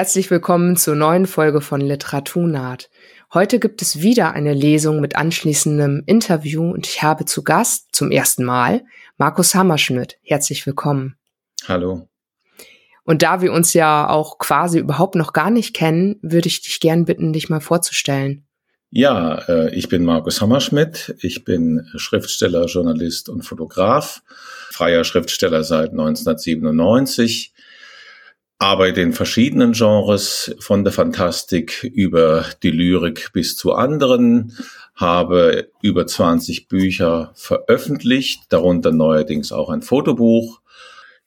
Herzlich willkommen zur neuen Folge von Literaturnaht. Heute gibt es wieder eine Lesung mit anschließendem Interview und ich habe zu Gast zum ersten Mal Markus Hammerschmidt. Herzlich willkommen. Hallo. Und da wir uns ja auch quasi überhaupt noch gar nicht kennen, würde ich dich gern bitten, dich mal vorzustellen. Ja, äh, ich bin Markus Hammerschmidt. Ich bin Schriftsteller, Journalist und Fotograf, freier Schriftsteller seit 1997 arbeite in verschiedenen Genres, von der Fantastik über die Lyrik bis zu anderen, habe über 20 Bücher veröffentlicht, darunter neuerdings auch ein Fotobuch.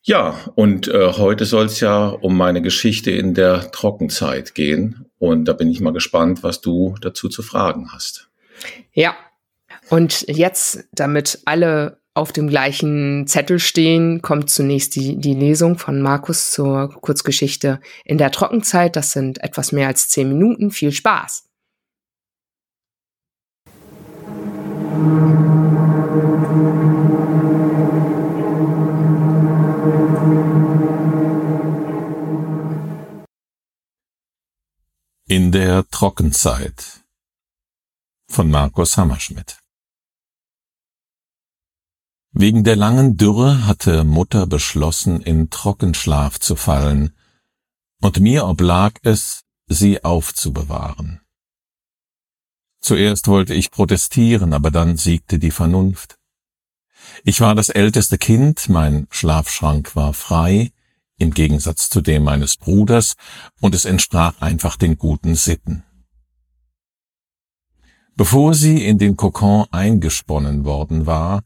Ja, und äh, heute soll es ja um meine Geschichte in der Trockenzeit gehen. Und da bin ich mal gespannt, was du dazu zu fragen hast. Ja, und jetzt, damit alle auf dem gleichen Zettel stehen, kommt zunächst die, die Lesung von Markus zur Kurzgeschichte in der Trockenzeit. Das sind etwas mehr als zehn Minuten. Viel Spaß! In der Trockenzeit von Markus Hammerschmidt Wegen der langen Dürre hatte Mutter beschlossen, in Trockenschlaf zu fallen, und mir oblag es, sie aufzubewahren. Zuerst wollte ich protestieren, aber dann siegte die Vernunft. Ich war das älteste Kind, mein Schlafschrank war frei, im Gegensatz zu dem meines Bruders, und es entsprach einfach den guten Sitten. Bevor sie in den Kokon eingesponnen worden war,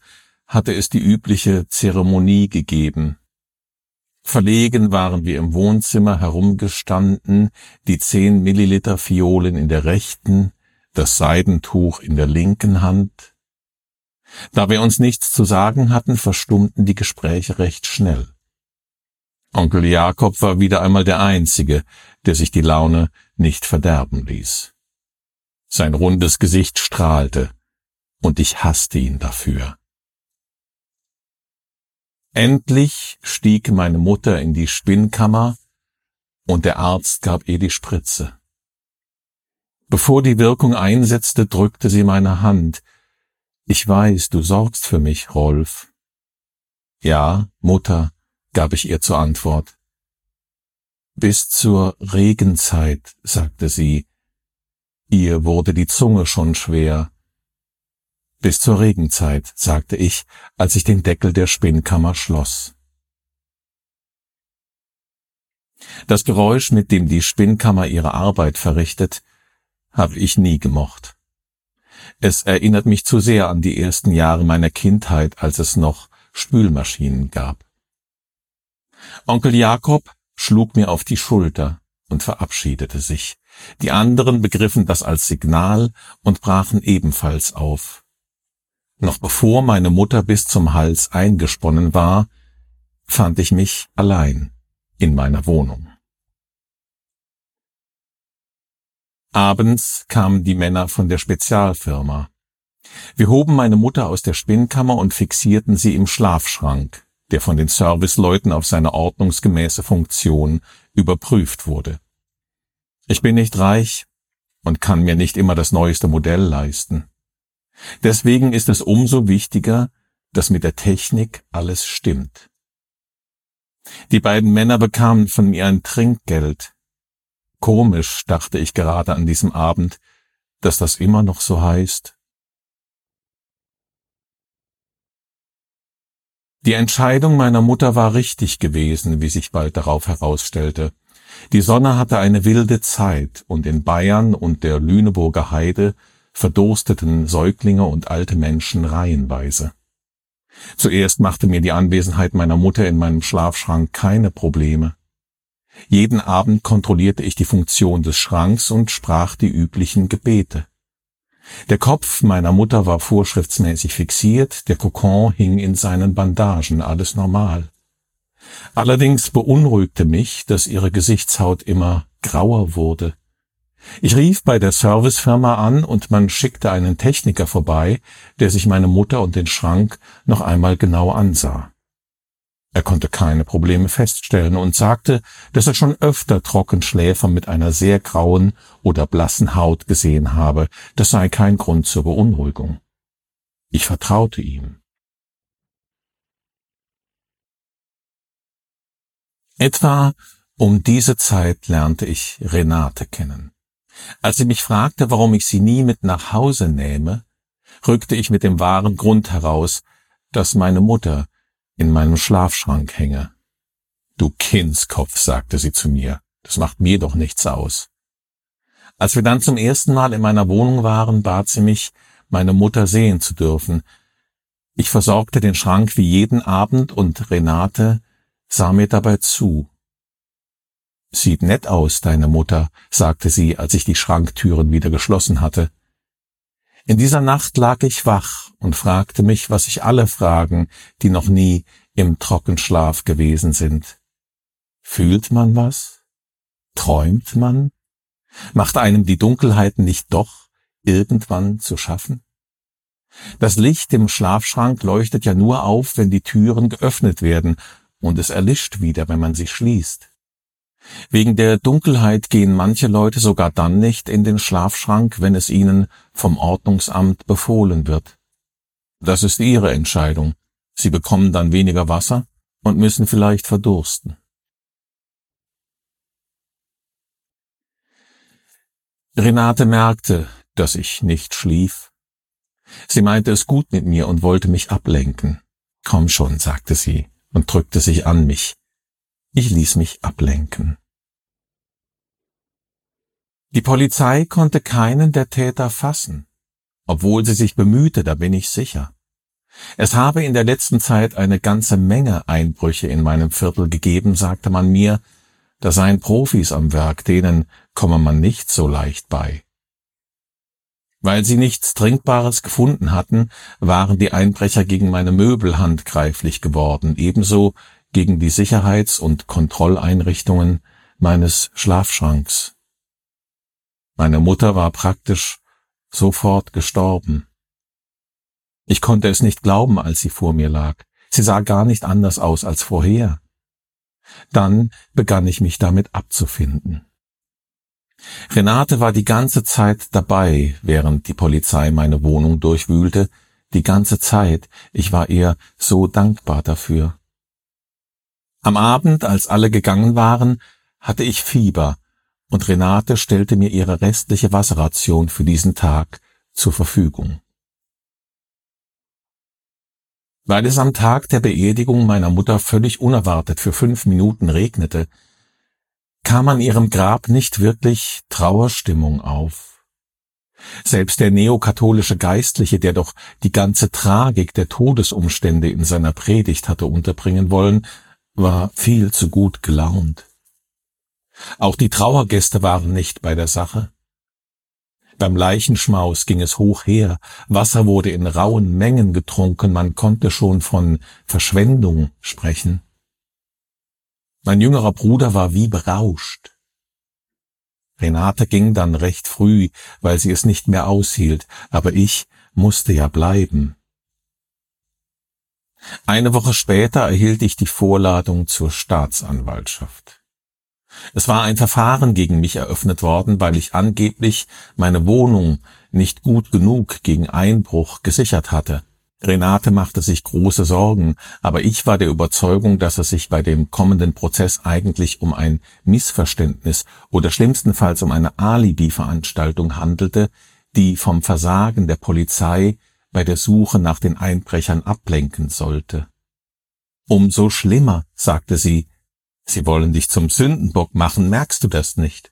hatte es die übliche Zeremonie gegeben. Verlegen waren wir im Wohnzimmer herumgestanden, die zehn Milliliter Fiolen in der rechten, das Seidentuch in der linken Hand. Da wir uns nichts zu sagen hatten, verstummten die Gespräche recht schnell. Onkel Jakob war wieder einmal der Einzige, der sich die Laune nicht verderben ließ. Sein rundes Gesicht strahlte, und ich hasste ihn dafür. Endlich stieg meine Mutter in die Spinnkammer und der Arzt gab ihr die Spritze. Bevor die Wirkung einsetzte, drückte sie meine Hand. Ich weiß, du sorgst für mich, Rolf. Ja, Mutter, gab ich ihr zur Antwort. Bis zur Regenzeit, sagte sie. Ihr wurde die Zunge schon schwer. Bis zur Regenzeit, sagte ich, als ich den Deckel der Spinnkammer schloss. Das Geräusch, mit dem die Spinnkammer ihre Arbeit verrichtet, habe ich nie gemocht. Es erinnert mich zu sehr an die ersten Jahre meiner Kindheit, als es noch Spülmaschinen gab. Onkel Jakob schlug mir auf die Schulter und verabschiedete sich. Die anderen begriffen das als Signal und brachen ebenfalls auf. Noch bevor meine Mutter bis zum Hals eingesponnen war, fand ich mich allein in meiner Wohnung. Abends kamen die Männer von der Spezialfirma. Wir hoben meine Mutter aus der Spinnkammer und fixierten sie im Schlafschrank, der von den Serviceleuten auf seine ordnungsgemäße Funktion überprüft wurde. Ich bin nicht reich und kann mir nicht immer das neueste Modell leisten. Deswegen ist es umso wichtiger, dass mit der Technik alles stimmt. Die beiden Männer bekamen von mir ein Trinkgeld. Komisch, dachte ich gerade an diesem Abend, dass das immer noch so heißt. Die Entscheidung meiner Mutter war richtig gewesen, wie sich bald darauf herausstellte. Die Sonne hatte eine wilde Zeit und in Bayern und der Lüneburger Heide verdursteten Säuglinge und alte Menschen reihenweise. Zuerst machte mir die Anwesenheit meiner Mutter in meinem Schlafschrank keine Probleme. Jeden Abend kontrollierte ich die Funktion des Schranks und sprach die üblichen Gebete. Der Kopf meiner Mutter war vorschriftsmäßig fixiert, der Kokon hing in seinen Bandagen, alles normal. Allerdings beunruhigte mich, dass ihre Gesichtshaut immer grauer wurde. Ich rief bei der Servicefirma an und man schickte einen Techniker vorbei, der sich meine Mutter und den Schrank noch einmal genau ansah. Er konnte keine Probleme feststellen und sagte, dass er schon öfter Trockenschläfer mit einer sehr grauen oder blassen Haut gesehen habe. Das sei kein Grund zur Beunruhigung. Ich vertraute ihm. Etwa um diese Zeit lernte ich Renate kennen. Als sie mich fragte, warum ich sie nie mit nach Hause nähme, rückte ich mit dem wahren Grund heraus, dass meine Mutter in meinem Schlafschrank hänge. Du Kindskopf, sagte sie zu mir, das macht mir doch nichts aus. Als wir dann zum ersten Mal in meiner Wohnung waren, bat sie mich, meine Mutter sehen zu dürfen. Ich versorgte den Schrank wie jeden Abend und Renate sah mir dabei zu. Sieht nett aus, deine Mutter, sagte sie, als ich die Schranktüren wieder geschlossen hatte. In dieser Nacht lag ich wach und fragte mich, was sich alle fragen, die noch nie im Trockenschlaf gewesen sind. Fühlt man was? Träumt man? Macht einem die Dunkelheit nicht doch irgendwann zu schaffen? Das Licht im Schlafschrank leuchtet ja nur auf, wenn die Türen geöffnet werden, und es erlischt wieder, wenn man sie schließt. Wegen der Dunkelheit gehen manche Leute sogar dann nicht in den Schlafschrank, wenn es ihnen vom Ordnungsamt befohlen wird. Das ist ihre Entscheidung. Sie bekommen dann weniger Wasser und müssen vielleicht verdursten. Renate merkte, dass ich nicht schlief. Sie meinte es gut mit mir und wollte mich ablenken. Komm schon, sagte sie und drückte sich an mich. Ich ließ mich ablenken. Die Polizei konnte keinen der Täter fassen, obwohl sie sich bemühte, da bin ich sicher. Es habe in der letzten Zeit eine ganze Menge Einbrüche in meinem Viertel gegeben, sagte man mir, da seien Profis am Werk, denen komme man nicht so leicht bei. Weil sie nichts Trinkbares gefunden hatten, waren die Einbrecher gegen meine Möbel handgreiflich geworden, ebenso gegen die Sicherheits- und Kontrolleinrichtungen meines Schlafschranks. Meine Mutter war praktisch sofort gestorben. Ich konnte es nicht glauben, als sie vor mir lag. Sie sah gar nicht anders aus als vorher. Dann begann ich mich damit abzufinden. Renate war die ganze Zeit dabei, während die Polizei meine Wohnung durchwühlte, die ganze Zeit, ich war ihr so dankbar dafür. Am Abend, als alle gegangen waren, hatte ich Fieber, und Renate stellte mir ihre restliche Wasserration für diesen Tag zur Verfügung. Weil es am Tag der Beerdigung meiner Mutter völlig unerwartet für fünf Minuten regnete, kam an ihrem Grab nicht wirklich Trauerstimmung auf. Selbst der neokatholische Geistliche, der doch die ganze Tragik der Todesumstände in seiner Predigt hatte unterbringen wollen, war viel zu gut gelaunt. Auch die Trauergäste waren nicht bei der Sache. Beim Leichenschmaus ging es hoch her, Wasser wurde in rauen Mengen getrunken, man konnte schon von Verschwendung sprechen. Mein jüngerer Bruder war wie berauscht. Renate ging dann recht früh, weil sie es nicht mehr aushielt, aber ich musste ja bleiben. Eine Woche später erhielt ich die Vorladung zur Staatsanwaltschaft. Es war ein Verfahren gegen mich eröffnet worden, weil ich angeblich meine Wohnung nicht gut genug gegen Einbruch gesichert hatte. Renate machte sich große Sorgen, aber ich war der Überzeugung, dass es sich bei dem kommenden Prozess eigentlich um ein Missverständnis oder schlimmstenfalls um eine Alibi-Veranstaltung handelte, die vom Versagen der Polizei bei der Suche nach den Einbrechern ablenken sollte. Umso schlimmer, sagte sie, sie wollen dich zum Sündenbock machen, merkst du das nicht?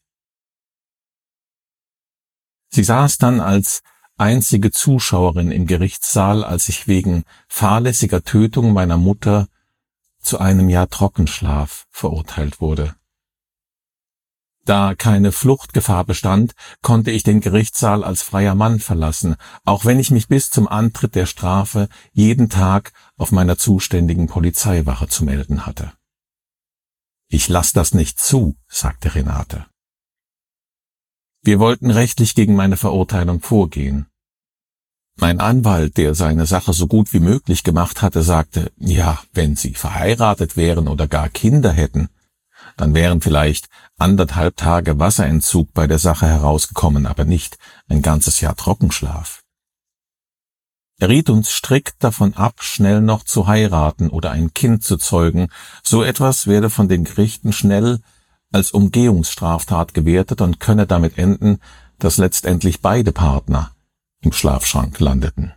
Sie saß dann als einzige Zuschauerin im Gerichtssaal, als ich wegen fahrlässiger Tötung meiner Mutter zu einem Jahr Trockenschlaf verurteilt wurde. Da keine Fluchtgefahr bestand, konnte ich den Gerichtssaal als freier Mann verlassen, auch wenn ich mich bis zum Antritt der Strafe jeden Tag auf meiner zuständigen Polizeiwache zu melden hatte. Ich lass das nicht zu, sagte Renate. Wir wollten rechtlich gegen meine Verurteilung vorgehen. Mein Anwalt, der seine Sache so gut wie möglich gemacht hatte, sagte, ja, wenn Sie verheiratet wären oder gar Kinder hätten, dann wären vielleicht anderthalb Tage Wasserentzug bei der Sache herausgekommen, aber nicht ein ganzes Jahr Trockenschlaf. Er riet uns strikt davon ab, schnell noch zu heiraten oder ein Kind zu zeugen. So etwas werde von den Gerichten schnell als Umgehungsstraftat gewertet und könne damit enden, dass letztendlich beide Partner im Schlafschrank landeten.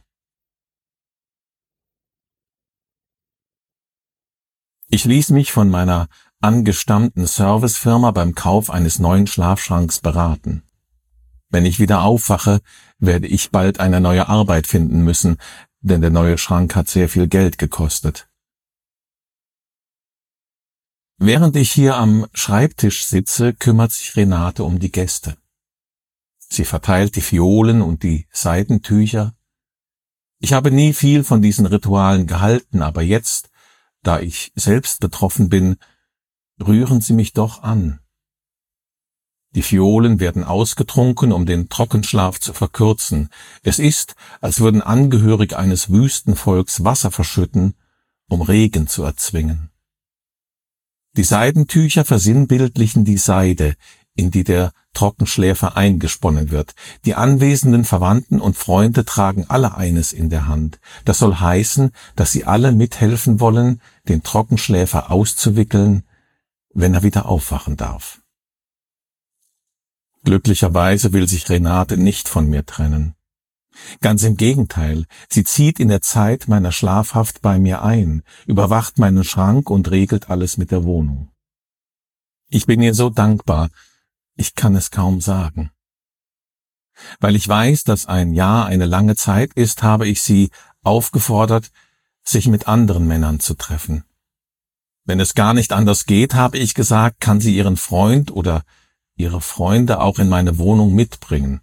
Ich ließ mich von meiner angestammten Servicefirma beim Kauf eines neuen Schlafschranks beraten. Wenn ich wieder aufwache, werde ich bald eine neue Arbeit finden müssen, denn der neue Schrank hat sehr viel Geld gekostet. Während ich hier am Schreibtisch sitze, kümmert sich Renate um die Gäste. Sie verteilt die Fiolen und die Seidentücher. Ich habe nie viel von diesen Ritualen gehalten, aber jetzt, da ich selbst betroffen bin, rühren sie mich doch an. Die Fiolen werden ausgetrunken, um den Trockenschlaf zu verkürzen. Es ist, als würden Angehörige eines Wüstenvolks Wasser verschütten, um Regen zu erzwingen. Die Seidentücher versinnbildlichen die Seide, in die der Trockenschläfer eingesponnen wird. Die anwesenden Verwandten und Freunde tragen alle eines in der Hand. Das soll heißen, dass sie alle mithelfen wollen, den Trockenschläfer auszuwickeln, wenn er wieder aufwachen darf. Glücklicherweise will sich Renate nicht von mir trennen. Ganz im Gegenteil, sie zieht in der Zeit meiner Schlafhaft bei mir ein, überwacht meinen Schrank und regelt alles mit der Wohnung. Ich bin ihr so dankbar, ich kann es kaum sagen. Weil ich weiß, dass ein Jahr eine lange Zeit ist, habe ich sie aufgefordert, sich mit anderen Männern zu treffen. Wenn es gar nicht anders geht, habe ich gesagt, kann sie ihren Freund oder ihre Freunde auch in meine Wohnung mitbringen.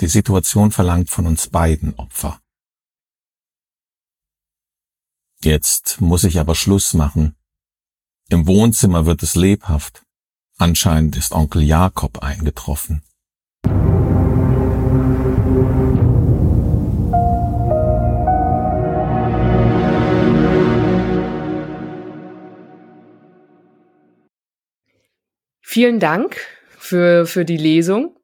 Die Situation verlangt von uns beiden Opfer. Jetzt muss ich aber Schluss machen. Im Wohnzimmer wird es lebhaft. Anscheinend ist Onkel Jakob eingetroffen. Vielen Dank für, für die Lesung.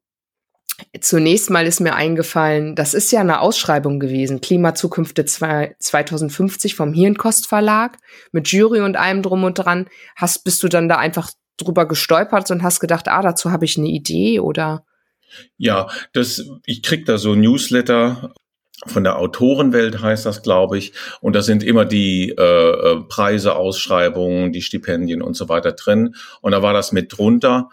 Zunächst mal ist mir eingefallen, das ist ja eine Ausschreibung gewesen, Klimazukünfte 2050 vom Hirnkost Verlag mit Jury und allem drum und dran. Hast, bist du dann da einfach drüber gestolpert und hast gedacht, ah, dazu habe ich eine Idee oder? Ja, das, ich krieg da so Newsletter von der Autorenwelt heißt das, glaube ich. Und da sind immer die äh, äh, Preise, Ausschreibungen, die Stipendien und so weiter drin. Und da war das mit drunter.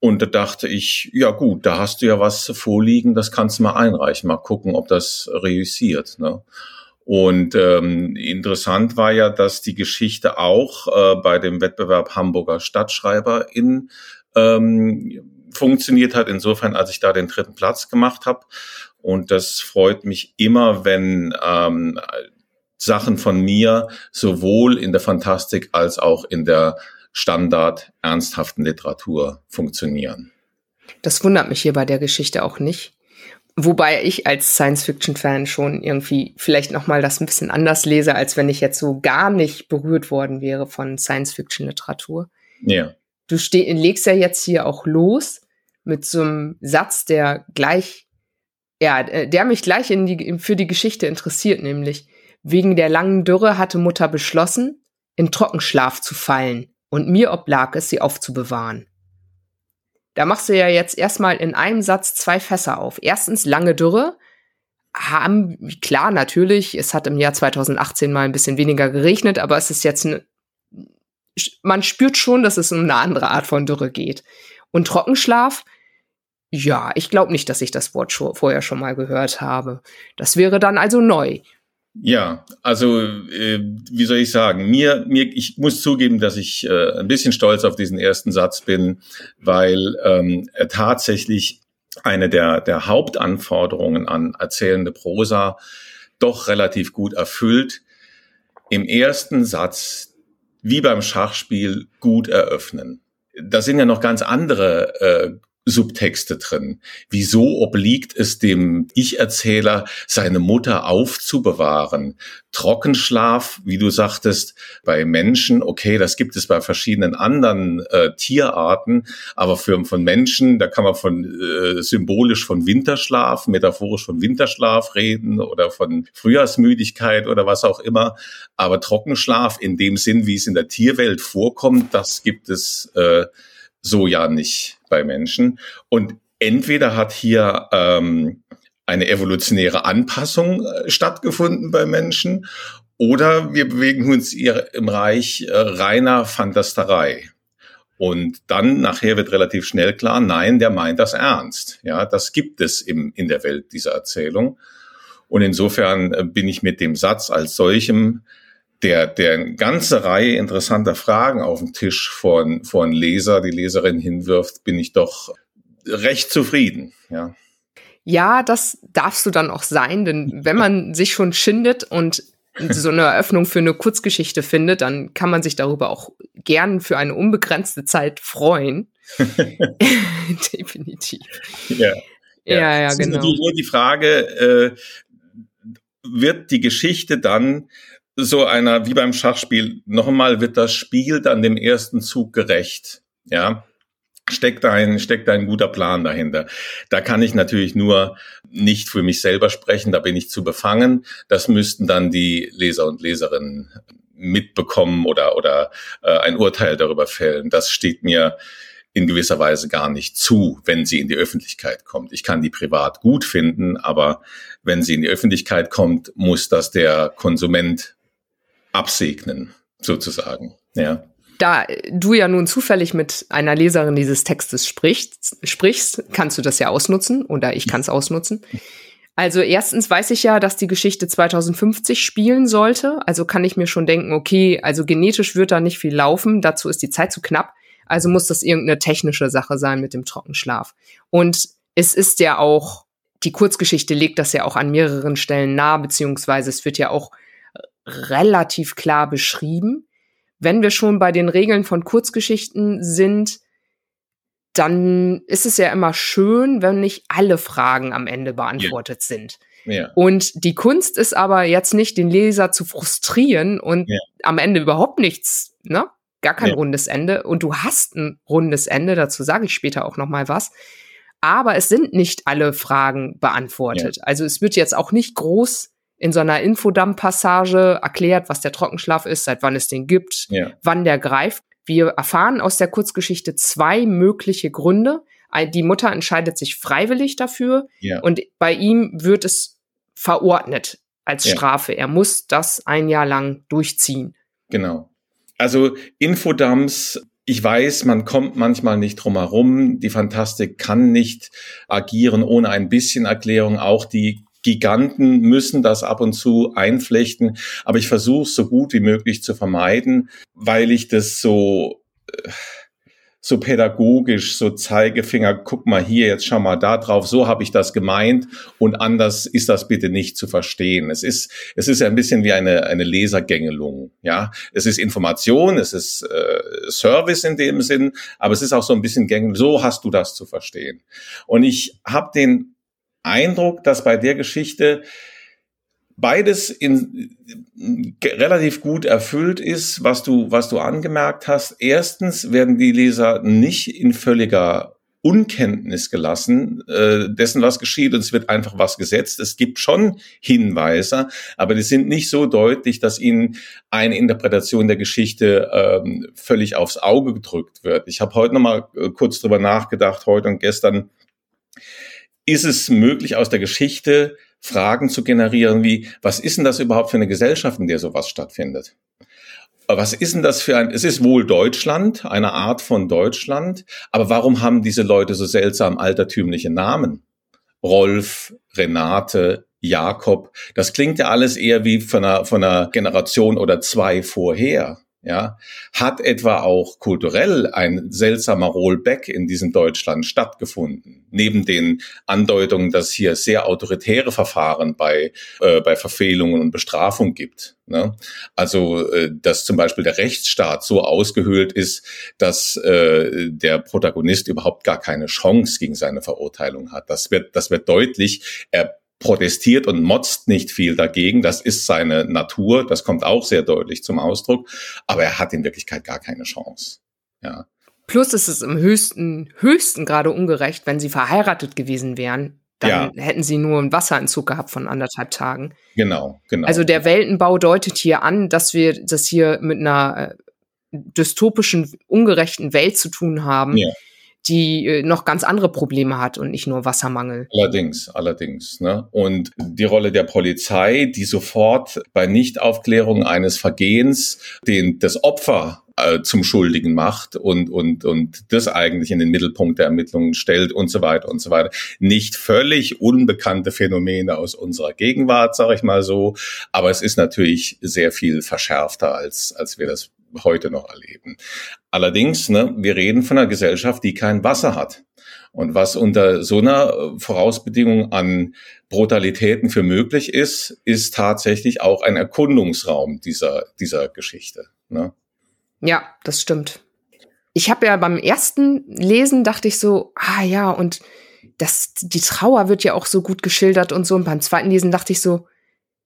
Und da dachte ich, ja gut, da hast du ja was vorliegen, das kannst du mal einreichen, mal gucken, ob das reüssiert. Ne? Und ähm, interessant war ja, dass die Geschichte auch äh, bei dem Wettbewerb Hamburger Stadtschreiber in ähm, funktioniert hat. Insofern, als ich da den dritten Platz gemacht habe. Und das freut mich immer, wenn ähm, Sachen von mir sowohl in der Fantastik als auch in der Standard ernsthaften Literatur funktionieren. Das wundert mich hier bei der Geschichte auch nicht. Wobei ich als Science-Fiction-Fan schon irgendwie vielleicht nochmal das ein bisschen anders lese, als wenn ich jetzt so gar nicht berührt worden wäre von Science-Fiction-Literatur. Ja. Du legst ja jetzt hier auch los mit so einem Satz, der gleich, ja, äh, der mich gleich die, für die Geschichte interessiert, nämlich wegen der langen Dürre hatte Mutter beschlossen, in Trockenschlaf zu fallen und mir oblag es, sie aufzubewahren. Da machst du ja jetzt erstmal in einem Satz zwei Fässer auf. Erstens lange Dürre. Haben, klar, natürlich, es hat im Jahr 2018 mal ein bisschen weniger geregnet, aber es ist jetzt eine, man spürt schon, dass es um eine andere Art von Dürre geht. Und Trockenschlaf, ja, ich glaube nicht, dass ich das Wort schon, vorher schon mal gehört habe. Das wäre dann also neu. Ja, also äh, wie soll ich sagen? Mir, mir, ich muss zugeben, dass ich äh, ein bisschen stolz auf diesen ersten Satz bin, weil ähm, er tatsächlich eine der, der Hauptanforderungen an erzählende Prosa doch relativ gut erfüllt. Im ersten Satz, wie beim Schachspiel, gut eröffnen. Da sind ja noch ganz andere äh, Subtexte drin. Wieso obliegt es dem Ich-Erzähler, seine Mutter aufzubewahren? Trockenschlaf, wie du sagtest, bei Menschen, okay, das gibt es bei verschiedenen anderen äh, Tierarten, aber für von Menschen, da kann man von äh, symbolisch von Winterschlaf, metaphorisch von Winterschlaf reden oder von Frühjahrsmüdigkeit oder was auch immer. Aber Trockenschlaf in dem Sinn, wie es in der Tierwelt vorkommt, das gibt es äh, so ja nicht bei Menschen. Und entweder hat hier ähm, eine evolutionäre Anpassung äh, stattgefunden bei Menschen oder wir bewegen uns im Reich äh, reiner Fantasterei. Und dann nachher wird relativ schnell klar, nein, der meint das ernst. Ja, das gibt es im, in der Welt, dieser Erzählung. Und insofern äh, bin ich mit dem Satz als solchem der, der eine ganze Reihe interessanter Fragen auf den Tisch von, von Leser, die Leserin hinwirft, bin ich doch recht zufrieden, ja. Ja, das darfst du dann auch sein, denn wenn man sich schon schindet und so eine Eröffnung für eine Kurzgeschichte findet, dann kann man sich darüber auch gern für eine unbegrenzte Zeit freuen. Definitiv. Ja, ja, ja, ja genau. Ist natürlich nur die Frage, äh, wird die Geschichte dann so einer, wie beim Schachspiel, noch einmal wird das Spiel dann dem ersten Zug gerecht. Ja, steckt ein, steckt ein guter Plan dahinter. Da kann ich natürlich nur nicht für mich selber sprechen, da bin ich zu befangen. Das müssten dann die Leser und Leserinnen mitbekommen oder, oder äh, ein Urteil darüber fällen. Das steht mir in gewisser Weise gar nicht zu, wenn sie in die Öffentlichkeit kommt. Ich kann die privat gut finden, aber wenn sie in die Öffentlichkeit kommt, muss das der Konsument absegnen, sozusagen. Ja. Da du ja nun zufällig mit einer Leserin dieses Textes sprichst, sprichst kannst du das ja ausnutzen oder ich kann es ausnutzen. Also erstens weiß ich ja, dass die Geschichte 2050 spielen sollte. Also kann ich mir schon denken, okay, also genetisch wird da nicht viel laufen. Dazu ist die Zeit zu knapp. Also muss das irgendeine technische Sache sein mit dem Trockenschlaf. Und es ist ja auch, die Kurzgeschichte legt das ja auch an mehreren Stellen nah, beziehungsweise es wird ja auch relativ klar beschrieben. Wenn wir schon bei den Regeln von Kurzgeschichten sind, dann ist es ja immer schön, wenn nicht alle Fragen am Ende beantwortet ja. sind. Ja. Und die Kunst ist aber jetzt nicht, den Leser zu frustrieren und ja. am Ende überhaupt nichts, ne? Gar kein rundes Ende. Und du hast ein rundes Ende, dazu sage ich später auch noch mal was. Aber es sind nicht alle Fragen beantwortet. Also es wird jetzt auch nicht groß in so einer Infodump-Passage erklärt, was der Trockenschlaf ist, seit wann es den gibt, ja. wann der greift. Wir erfahren aus der Kurzgeschichte zwei mögliche Gründe. Die Mutter entscheidet sich freiwillig dafür ja. und bei ihm wird es verordnet als ja. Strafe. Er muss das ein Jahr lang durchziehen. Genau. Also Infodumps ich weiß, man kommt manchmal nicht drum herum. Die Fantastik kann nicht agieren ohne ein bisschen Erklärung. Auch die Giganten müssen das ab und zu einflechten, aber ich versuche so gut wie möglich zu vermeiden, weil ich das so äh, so pädagogisch, so Zeigefinger, guck mal hier, jetzt schau mal da drauf, so habe ich das gemeint und anders ist das bitte nicht zu verstehen. Es ist, es ist ein bisschen wie eine, eine Lesergängelung, ja. Es ist Information, es ist äh, Service in dem Sinn, aber es ist auch so ein bisschen Gängelung, so hast du das zu verstehen. Und ich habe den Eindruck, dass bei der Geschichte beides in, relativ gut erfüllt ist, was du, was du angemerkt hast. Erstens werden die Leser nicht in völliger Unkenntnis gelassen äh, dessen, was geschieht, und es wird einfach was gesetzt. Es gibt schon Hinweise, aber die sind nicht so deutlich, dass ihnen eine Interpretation der Geschichte ähm, völlig aufs Auge gedrückt wird. Ich habe heute noch mal äh, kurz drüber nachgedacht, heute und gestern ist es möglich, aus der Geschichte Fragen zu generieren wie, was ist denn das überhaupt für eine Gesellschaft, in der sowas stattfindet? Was ist denn das für ein, es ist wohl Deutschland, eine Art von Deutschland, aber warum haben diese Leute so seltsam altertümliche Namen? Rolf, Renate, Jakob, das klingt ja alles eher wie von einer, von einer Generation oder zwei vorher. Ja, hat etwa auch kulturell ein seltsamer Rollback in diesem Deutschland stattgefunden. Neben den Andeutungen, dass hier sehr autoritäre Verfahren bei, äh, bei Verfehlungen und Bestrafung gibt. Ne? Also, äh, dass zum Beispiel der Rechtsstaat so ausgehöhlt ist, dass äh, der Protagonist überhaupt gar keine Chance gegen seine Verurteilung hat. Das wird, das wird deutlich. Er protestiert und motzt nicht viel dagegen. Das ist seine Natur. Das kommt auch sehr deutlich zum Ausdruck. Aber er hat in Wirklichkeit gar keine Chance. Ja. Plus ist es im höchsten, höchsten Grade ungerecht, wenn sie verheiratet gewesen wären. Dann ja. hätten sie nur einen Wasserentzug gehabt von anderthalb Tagen. Genau, genau. Also der Weltenbau deutet hier an, dass wir das hier mit einer äh, dystopischen, ungerechten Welt zu tun haben. Ja die äh, noch ganz andere Probleme hat und nicht nur Wassermangel. Allerdings, allerdings. Ne? Und die Rolle der Polizei, die sofort bei Nichtaufklärung eines Vergehens den, das Opfer äh, zum Schuldigen macht und, und, und das eigentlich in den Mittelpunkt der Ermittlungen stellt und so weiter und so weiter. Nicht völlig unbekannte Phänomene aus unserer Gegenwart, sage ich mal so, aber es ist natürlich sehr viel verschärfter, als, als wir das heute noch erleben. Allerdings, ne, wir reden von einer Gesellschaft, die kein Wasser hat. Und was unter so einer Vorausbedingung an Brutalitäten für möglich ist, ist tatsächlich auch ein Erkundungsraum dieser, dieser Geschichte. Ne? Ja, das stimmt. Ich habe ja beim ersten Lesen dachte ich so, ah ja, und das, die Trauer wird ja auch so gut geschildert und so. Und beim zweiten Lesen dachte ich so,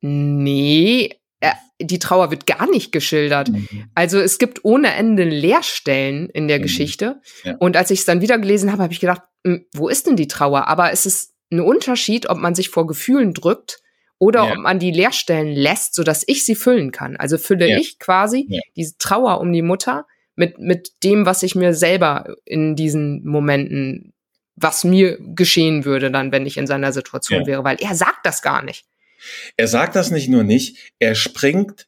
nee, äh, die Trauer wird gar nicht geschildert. Mhm. Also es gibt ohne Ende Leerstellen in der mhm. Geschichte. Ja. Und als ich es dann wieder gelesen habe, habe ich gedacht, hm, wo ist denn die Trauer? Aber es ist ein Unterschied, ob man sich vor Gefühlen drückt oder ja. ob man die Leerstellen lässt, sodass ich sie füllen kann. Also fülle ja. ich quasi diese Trauer um die Mutter mit, mit dem, was ich mir selber in diesen Momenten, was mir geschehen würde dann, wenn ich in seiner Situation wäre, weil er sagt das gar nicht. Er sagt das nicht nur nicht, er springt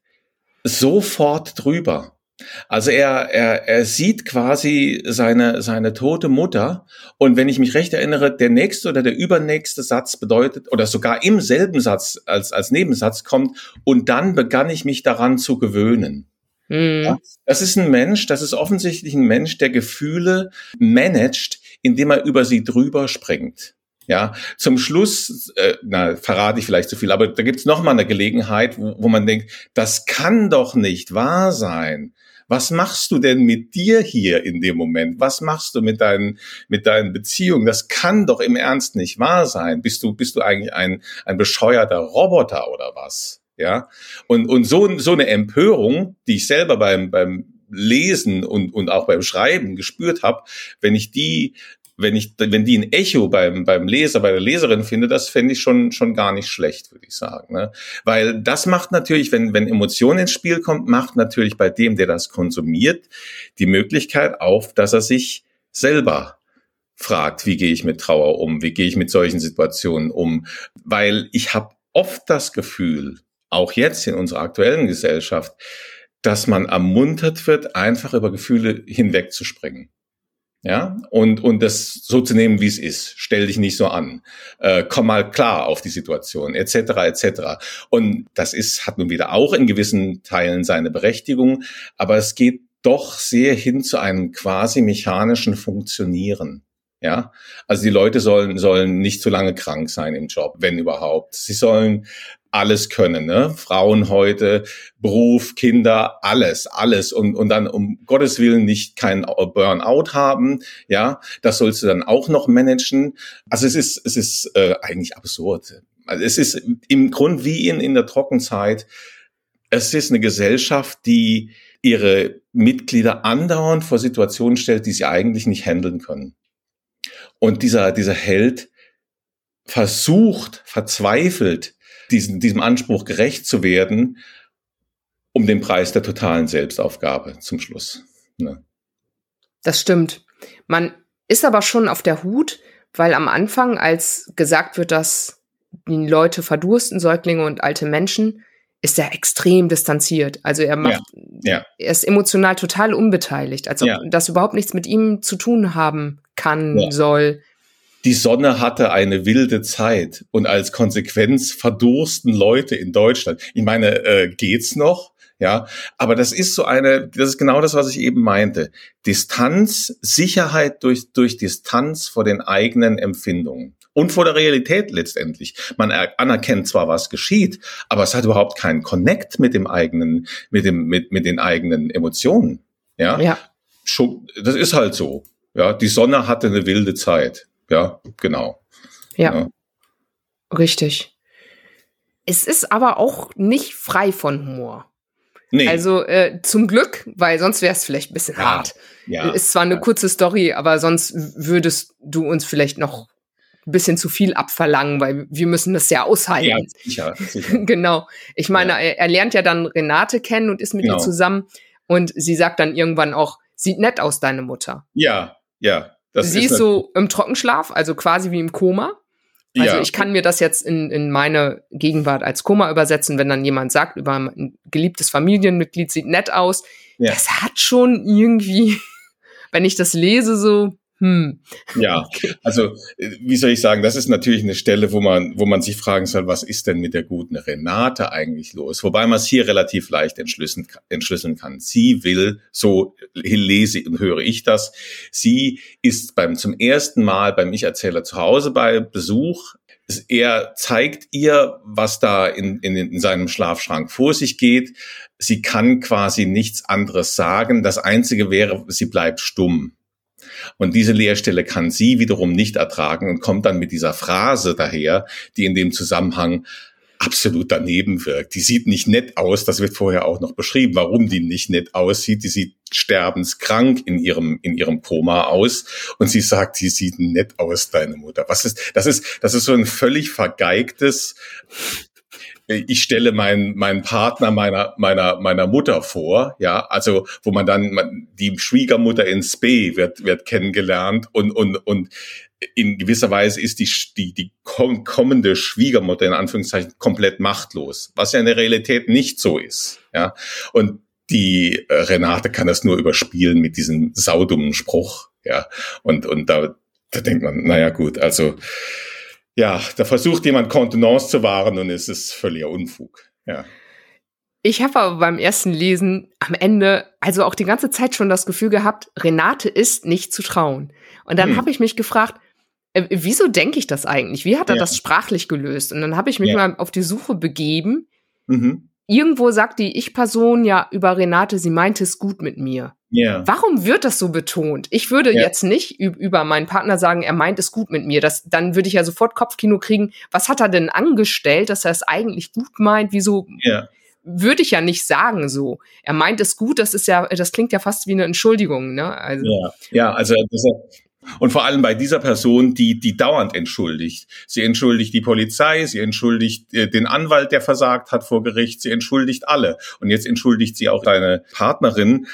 sofort drüber. Also er, er, er sieht quasi seine, seine tote Mutter und wenn ich mich recht erinnere, der nächste oder der übernächste Satz bedeutet oder sogar im selben Satz als, als Nebensatz kommt und dann begann ich mich daran zu gewöhnen. Mhm. Ja, das ist ein Mensch, das ist offensichtlich ein Mensch, der Gefühle managt, indem er über sie drüber springt. Ja, zum Schluss, äh, na, verrate ich vielleicht zu viel, aber da gibt's noch mal eine Gelegenheit, wo, wo man denkt, das kann doch nicht wahr sein. Was machst du denn mit dir hier in dem Moment? Was machst du mit deinen, mit deinen Beziehungen? Das kann doch im Ernst nicht wahr sein. Bist du, bist du eigentlich ein, ein bescheuerter Roboter oder was? Ja. Und, und so, so eine Empörung, die ich selber beim, beim Lesen und, und auch beim Schreiben gespürt habe, wenn ich die wenn ich, wenn die ein Echo beim, beim Leser, bei der Leserin finde, das fände ich schon, schon gar nicht schlecht, würde ich sagen. Ne? Weil das macht natürlich, wenn, wenn Emotion ins Spiel kommt, macht natürlich bei dem, der das konsumiert, die Möglichkeit auf, dass er sich selber fragt, wie gehe ich mit Trauer um, wie gehe ich mit solchen Situationen um, weil ich habe oft das Gefühl, auch jetzt in unserer aktuellen Gesellschaft, dass man ermuntert wird, einfach über Gefühle hinwegzuspringen. Ja, und, und das so zu nehmen, wie es ist. Stell dich nicht so an. Äh, komm mal klar auf die Situation, etc., etc. Und das ist, hat nun wieder auch in gewissen Teilen seine Berechtigung, aber es geht doch sehr hin zu einem quasi mechanischen Funktionieren. Ja, also die Leute sollen, sollen nicht zu lange krank sein im Job, wenn überhaupt. Sie sollen alles können, ne? Frauen heute, Beruf, Kinder, alles, alles und und dann um Gottes Willen nicht kein Burnout haben, ja, das sollst du dann auch noch managen. Also es ist es ist äh, eigentlich absurd. Also es ist im Grund wie in in der Trockenzeit. Es ist eine Gesellschaft, die ihre Mitglieder andauernd vor Situationen stellt, die sie eigentlich nicht handeln können. Und dieser dieser Held versucht, verzweifelt diesen, diesem Anspruch gerecht zu werden, um den Preis der totalen Selbstaufgabe zum Schluss. Ne? Das stimmt. Man ist aber schon auf der Hut, weil am Anfang, als gesagt wird, dass die Leute verdursten, Säuglinge und alte Menschen, ist er extrem distanziert. Also er macht, ja, ja. er ist emotional total unbeteiligt, als ob ja. das überhaupt nichts mit ihm zu tun haben kann, soll die Sonne hatte eine wilde Zeit und als Konsequenz verdursten Leute in Deutschland. Ich meine, äh, geht's noch? Ja, aber das ist so eine, das ist genau das, was ich eben meinte. Distanz, Sicherheit durch, durch Distanz vor den eigenen Empfindungen und vor der Realität letztendlich. Man anerkennt zwar, was geschieht, aber es hat überhaupt keinen Connect mit dem eigenen, mit dem, mit, mit den eigenen Emotionen. Ja. ja. Schon, das ist halt so. Ja, die Sonne hatte eine wilde Zeit. Ja, genau. ja. ja. Richtig. Es ist aber auch nicht frei von Humor. Nee. Also äh, zum Glück, weil sonst wäre es vielleicht ein bisschen ja, hart. Ja, ist zwar eine ja. kurze Story, aber sonst würdest du uns vielleicht noch ein bisschen zu viel abverlangen, weil wir müssen das ja aushalten. Ja, sicher. sicher. genau. Ich meine, er, er, lernt ja dann Renate kennen und ist mit genau. ihr zusammen und sie sagt dann irgendwann auch, sieht nett aus, deine Mutter. Ja, ja. Sie ist, ist so im Trockenschlaf, also quasi wie im Koma. Also ja. ich kann mir das jetzt in, in meine Gegenwart als Koma übersetzen, wenn dann jemand sagt, über ein geliebtes Familienmitglied sieht nett aus. Ja. Das hat schon irgendwie, wenn ich das lese, so, hm. Ja, also wie soll ich sagen, das ist natürlich eine Stelle, wo man, wo man sich fragen soll, was ist denn mit der guten Renate eigentlich los? Wobei man es hier relativ leicht entschlüsseln, entschlüsseln kann. Sie will, so lese und höre ich das, sie ist beim zum ersten Mal beim Ich-Erzähler zu Hause bei Besuch. Er zeigt ihr, was da in, in, in seinem Schlafschrank vor sich geht. Sie kann quasi nichts anderes sagen. Das Einzige wäre, sie bleibt stumm. Und diese Leerstelle kann sie wiederum nicht ertragen und kommt dann mit dieser Phrase daher, die in dem Zusammenhang absolut daneben wirkt. Die sieht nicht nett aus, das wird vorher auch noch beschrieben, warum die nicht nett aussieht. Die sieht sterbenskrank in ihrem, in ihrem Koma aus und sie sagt, die sieht nett aus, deine Mutter. Was ist, das ist, das ist so ein völlig vergeigtes, ich stelle meinen meinen Partner meiner meiner meiner Mutter vor, ja, also wo man dann die Schwiegermutter in Spee wird wird kennengelernt und und und in gewisser Weise ist die die die kommende Schwiegermutter in Anführungszeichen komplett machtlos, was ja in der Realität nicht so ist, ja. Und die äh, Renate kann das nur überspielen mit diesem saudummen Spruch, ja. Und und da da denkt man, naja gut, also ja, da versucht jemand Kontenance zu wahren und es ist völliger Unfug. Ja. Ich habe aber beim ersten Lesen am Ende, also auch die ganze Zeit schon das Gefühl gehabt, Renate ist nicht zu trauen. Und dann hm. habe ich mich gefragt, äh, wieso denke ich das eigentlich? Wie hat er ja. das sprachlich gelöst? Und dann habe ich mich ja. mal auf die Suche begeben. Mhm. Irgendwo sagt die Ich-Person ja über Renate, sie meinte es gut mit mir. Yeah. Warum wird das so betont? Ich würde yeah. jetzt nicht über meinen Partner sagen, er meint es gut mit mir. Das, dann würde ich ja sofort Kopfkino kriegen. Was hat er denn angestellt, dass er es eigentlich gut meint? Wieso? Yeah. Würde ich ja nicht sagen so. Er meint es gut, das ist ja, das klingt ja fast wie eine Entschuldigung, ne? Also. Ja, ja also und vor allem bei dieser Person, die, die dauernd entschuldigt. Sie entschuldigt die Polizei, sie entschuldigt äh, den Anwalt, der versagt hat vor Gericht, sie entschuldigt alle. Und jetzt entschuldigt sie auch deine Partnerin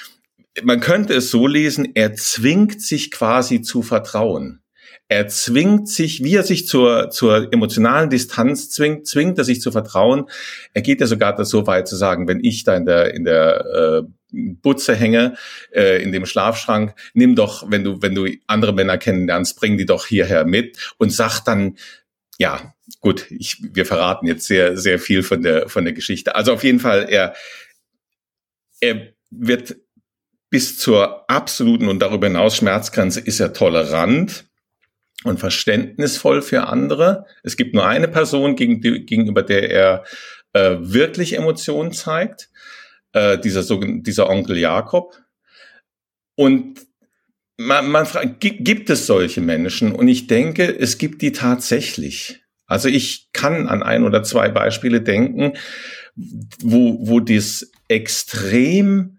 man könnte es so lesen, er zwingt sich quasi zu vertrauen. Er zwingt sich, wie er sich zur, zur emotionalen Distanz zwingt, zwingt er sich zu vertrauen. Er geht ja sogar so weit zu sagen, wenn ich da in der, in der äh, Butze hänge, äh, in dem Schlafschrank, nimm doch, wenn du, wenn du andere Männer kennenlernst, bring die doch hierher mit und sag dann, ja, gut, ich, wir verraten jetzt sehr, sehr viel von der, von der Geschichte. Also auf jeden Fall, er, er wird bis zur absoluten und darüber hinaus Schmerzgrenze ist er tolerant und verständnisvoll für andere. Es gibt nur eine Person, gegen die, gegenüber der er äh, wirklich Emotionen zeigt, äh, dieser, dieser Onkel Jakob. Und man, man fragt, gibt es solche Menschen? Und ich denke, es gibt die tatsächlich. Also ich kann an ein oder zwei Beispiele denken, wo, wo das extrem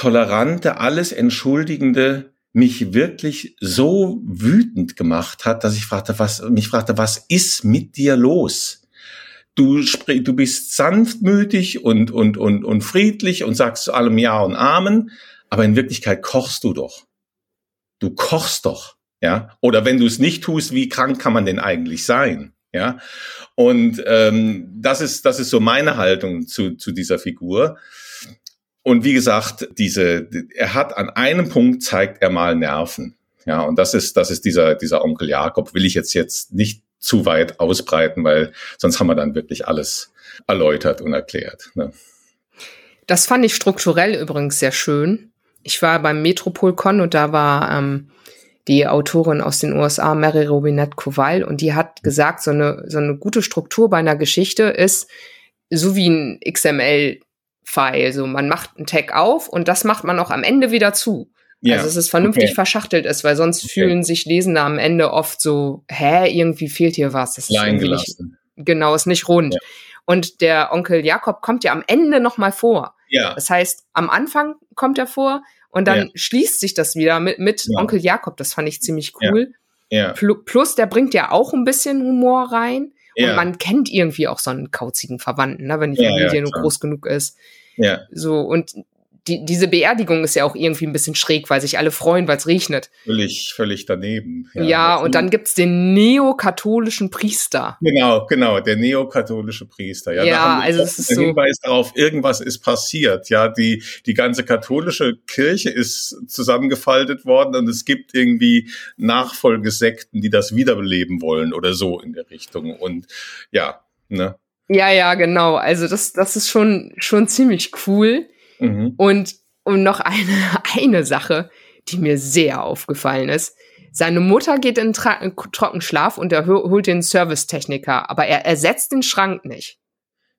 tolerante, alles entschuldigende mich wirklich so wütend gemacht hat, dass ich fragte, was, mich fragte, was ist mit dir los? Du, du bist sanftmütig und, und, und, und friedlich und sagst zu allem Ja und Amen, aber in Wirklichkeit kochst du doch. Du kochst doch, ja? Oder wenn du es nicht tust, wie krank kann man denn eigentlich sein? Ja? Und ähm, das ist, das ist so meine Haltung zu, zu dieser Figur. Und wie gesagt, diese, er hat an einem Punkt zeigt er mal Nerven. Ja, und das ist, das ist dieser, dieser Onkel Jakob, will ich jetzt jetzt nicht zu weit ausbreiten, weil sonst haben wir dann wirklich alles erläutert und erklärt. Ne? Das fand ich strukturell übrigens sehr schön. Ich war beim Metropolcon und da war ähm, die Autorin aus den USA, Mary Robinette Kowal, und die hat gesagt, so eine, so eine gute Struktur bei einer Geschichte ist so wie ein XML-File. So, man macht einen Tag auf und das macht man auch am Ende wieder zu. Ja. Also, dass es vernünftig okay. verschachtelt ist, weil sonst okay. fühlen sich Lesende am Ende oft so, hä, irgendwie fehlt hier was. Das ist nicht, genau, ist nicht rund. Ja. Und der Onkel Jakob kommt ja am Ende noch mal vor. Ja. Das heißt, am Anfang kommt er vor und dann ja. schließt sich das wieder mit, mit ja. Onkel Jakob. Das fand ich ziemlich cool. Ja. Plus, der bringt ja auch ein bisschen Humor rein. Und man kennt irgendwie auch so einen kauzigen Verwandten, ne, wenn die Familie nur groß genug ist. Ja. So, und die, diese Beerdigung ist ja auch irgendwie ein bisschen schräg, weil sich alle freuen, weil es regnet. Völlig, völlig daneben. Ja, ja und dann gibt's den neokatholischen Priester. Genau, genau, der neokatholische Priester. Ja, ja also es ist der so. Hinweis darauf, irgendwas ist passiert. Ja, die, die ganze katholische Kirche ist zusammengefaltet worden und es gibt irgendwie Nachfolgesekten, die das wiederbeleben wollen oder so in der Richtung. Und ja, ne? Ja, ja, genau. Also das, das ist schon, schon ziemlich cool. Mhm. Und, und noch eine, eine Sache, die mir sehr aufgefallen ist. Seine Mutter geht in Tra Trockenschlaf und er holt den Servicetechniker, aber er ersetzt den Schrank nicht.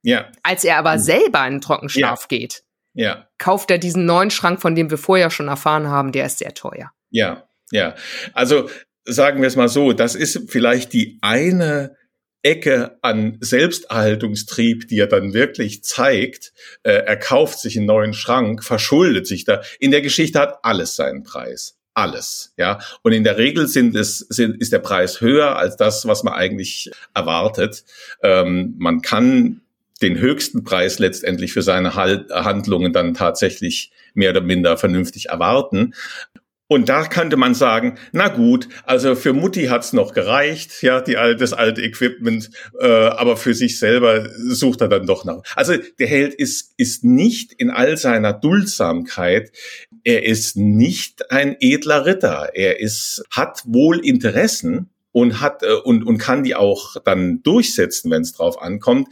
Ja. Als er aber mhm. selber in Trockenschlaf ja. geht, ja. kauft er diesen neuen Schrank, von dem wir vorher schon erfahren haben, der ist sehr teuer. Ja, ja. Also sagen wir es mal so, das ist vielleicht die eine Ecke an Selbsterhaltungstrieb, die er dann wirklich zeigt. Äh, er kauft sich einen neuen Schrank, verschuldet sich da. In der Geschichte hat alles seinen Preis. Alles, ja. Und in der Regel sind es, sind, ist der Preis höher als das, was man eigentlich erwartet. Ähm, man kann den höchsten Preis letztendlich für seine Handlungen dann tatsächlich mehr oder minder vernünftig erwarten. Und da könnte man sagen, na gut, also für Mutti hat's noch gereicht, ja, die alte, das alte Equipment, äh, aber für sich selber sucht er dann doch nach. Also der Held ist, ist nicht in all seiner Duldsamkeit, er ist nicht ein edler Ritter, er ist, hat wohl Interessen und hat äh, und, und kann die auch dann durchsetzen, wenn es drauf ankommt.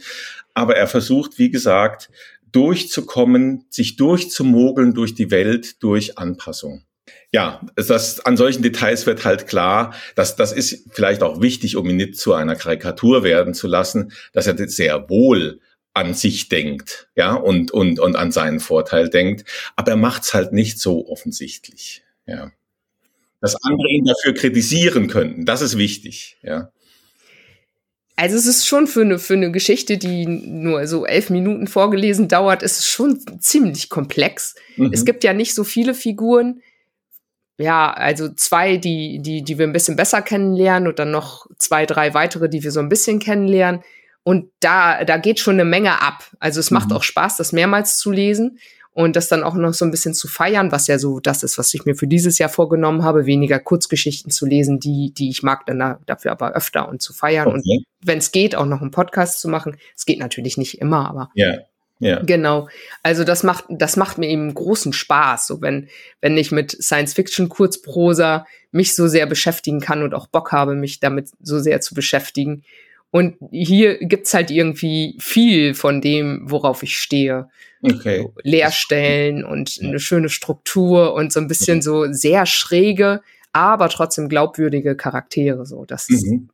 Aber er versucht, wie gesagt, durchzukommen, sich durchzumogeln durch die Welt durch Anpassung. Ja, das, an solchen Details wird halt klar, dass das ist vielleicht auch wichtig, um ihn nicht zu einer Karikatur werden zu lassen, dass er sehr wohl an sich denkt, ja, und, und, und an seinen Vorteil denkt. Aber er macht's halt nicht so offensichtlich, ja. Dass andere ihn dafür kritisieren könnten, das ist wichtig, ja. Also es ist schon für eine, für eine Geschichte, die nur so elf Minuten vorgelesen dauert, ist es schon ziemlich komplex. Mhm. Es gibt ja nicht so viele Figuren ja, also zwei, die, die, die wir ein bisschen besser kennenlernen und dann noch zwei, drei weitere, die wir so ein bisschen kennenlernen. Und da, da geht schon eine Menge ab. Also es mhm. macht auch Spaß, das mehrmals zu lesen und das dann auch noch so ein bisschen zu feiern, was ja so das ist, was ich mir für dieses Jahr vorgenommen habe, weniger Kurzgeschichten zu lesen, die, die ich mag, dann da, dafür aber öfter und zu feiern okay. und wenn es geht, auch noch einen Podcast zu machen. Es geht natürlich nicht immer, aber ja. Ja. Genau. Also das macht, das macht mir eben großen Spaß, so wenn, wenn ich mit Science-Fiction-Kurzprosa mich so sehr beschäftigen kann und auch Bock habe, mich damit so sehr zu beschäftigen. Und hier gibt's halt irgendwie viel von dem, worauf ich stehe. Okay. So Leerstellen und eine schöne Struktur und so ein bisschen ja. so sehr schräge, aber trotzdem glaubwürdige Charaktere. So, das, mhm.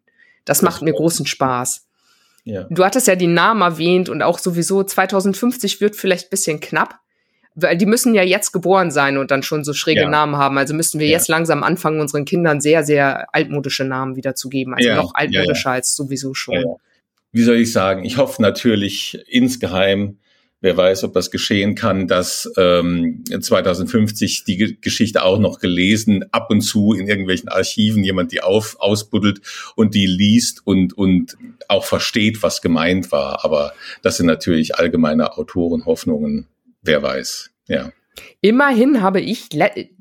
das macht mir großen Spaß. Ja. Du hattest ja die Namen erwähnt und auch sowieso 2050 wird vielleicht bisschen knapp, weil die müssen ja jetzt geboren sein und dann schon so schräge ja. Namen haben. Also müssten wir ja. jetzt langsam anfangen, unseren Kindern sehr, sehr altmodische Namen wiederzugeben. Also noch altmodischer als sowieso schon. Wie soll ich sagen? Ich hoffe natürlich insgeheim, wer weiß, ob das geschehen kann, dass ähm, 2050 die Geschichte auch noch gelesen, ab und zu in irgendwelchen Archiven jemand die auf, ausbuddelt und die liest und, und auch versteht, was gemeint war. Aber das sind natürlich allgemeine Autorenhoffnungen, wer weiß, ja. Immerhin habe ich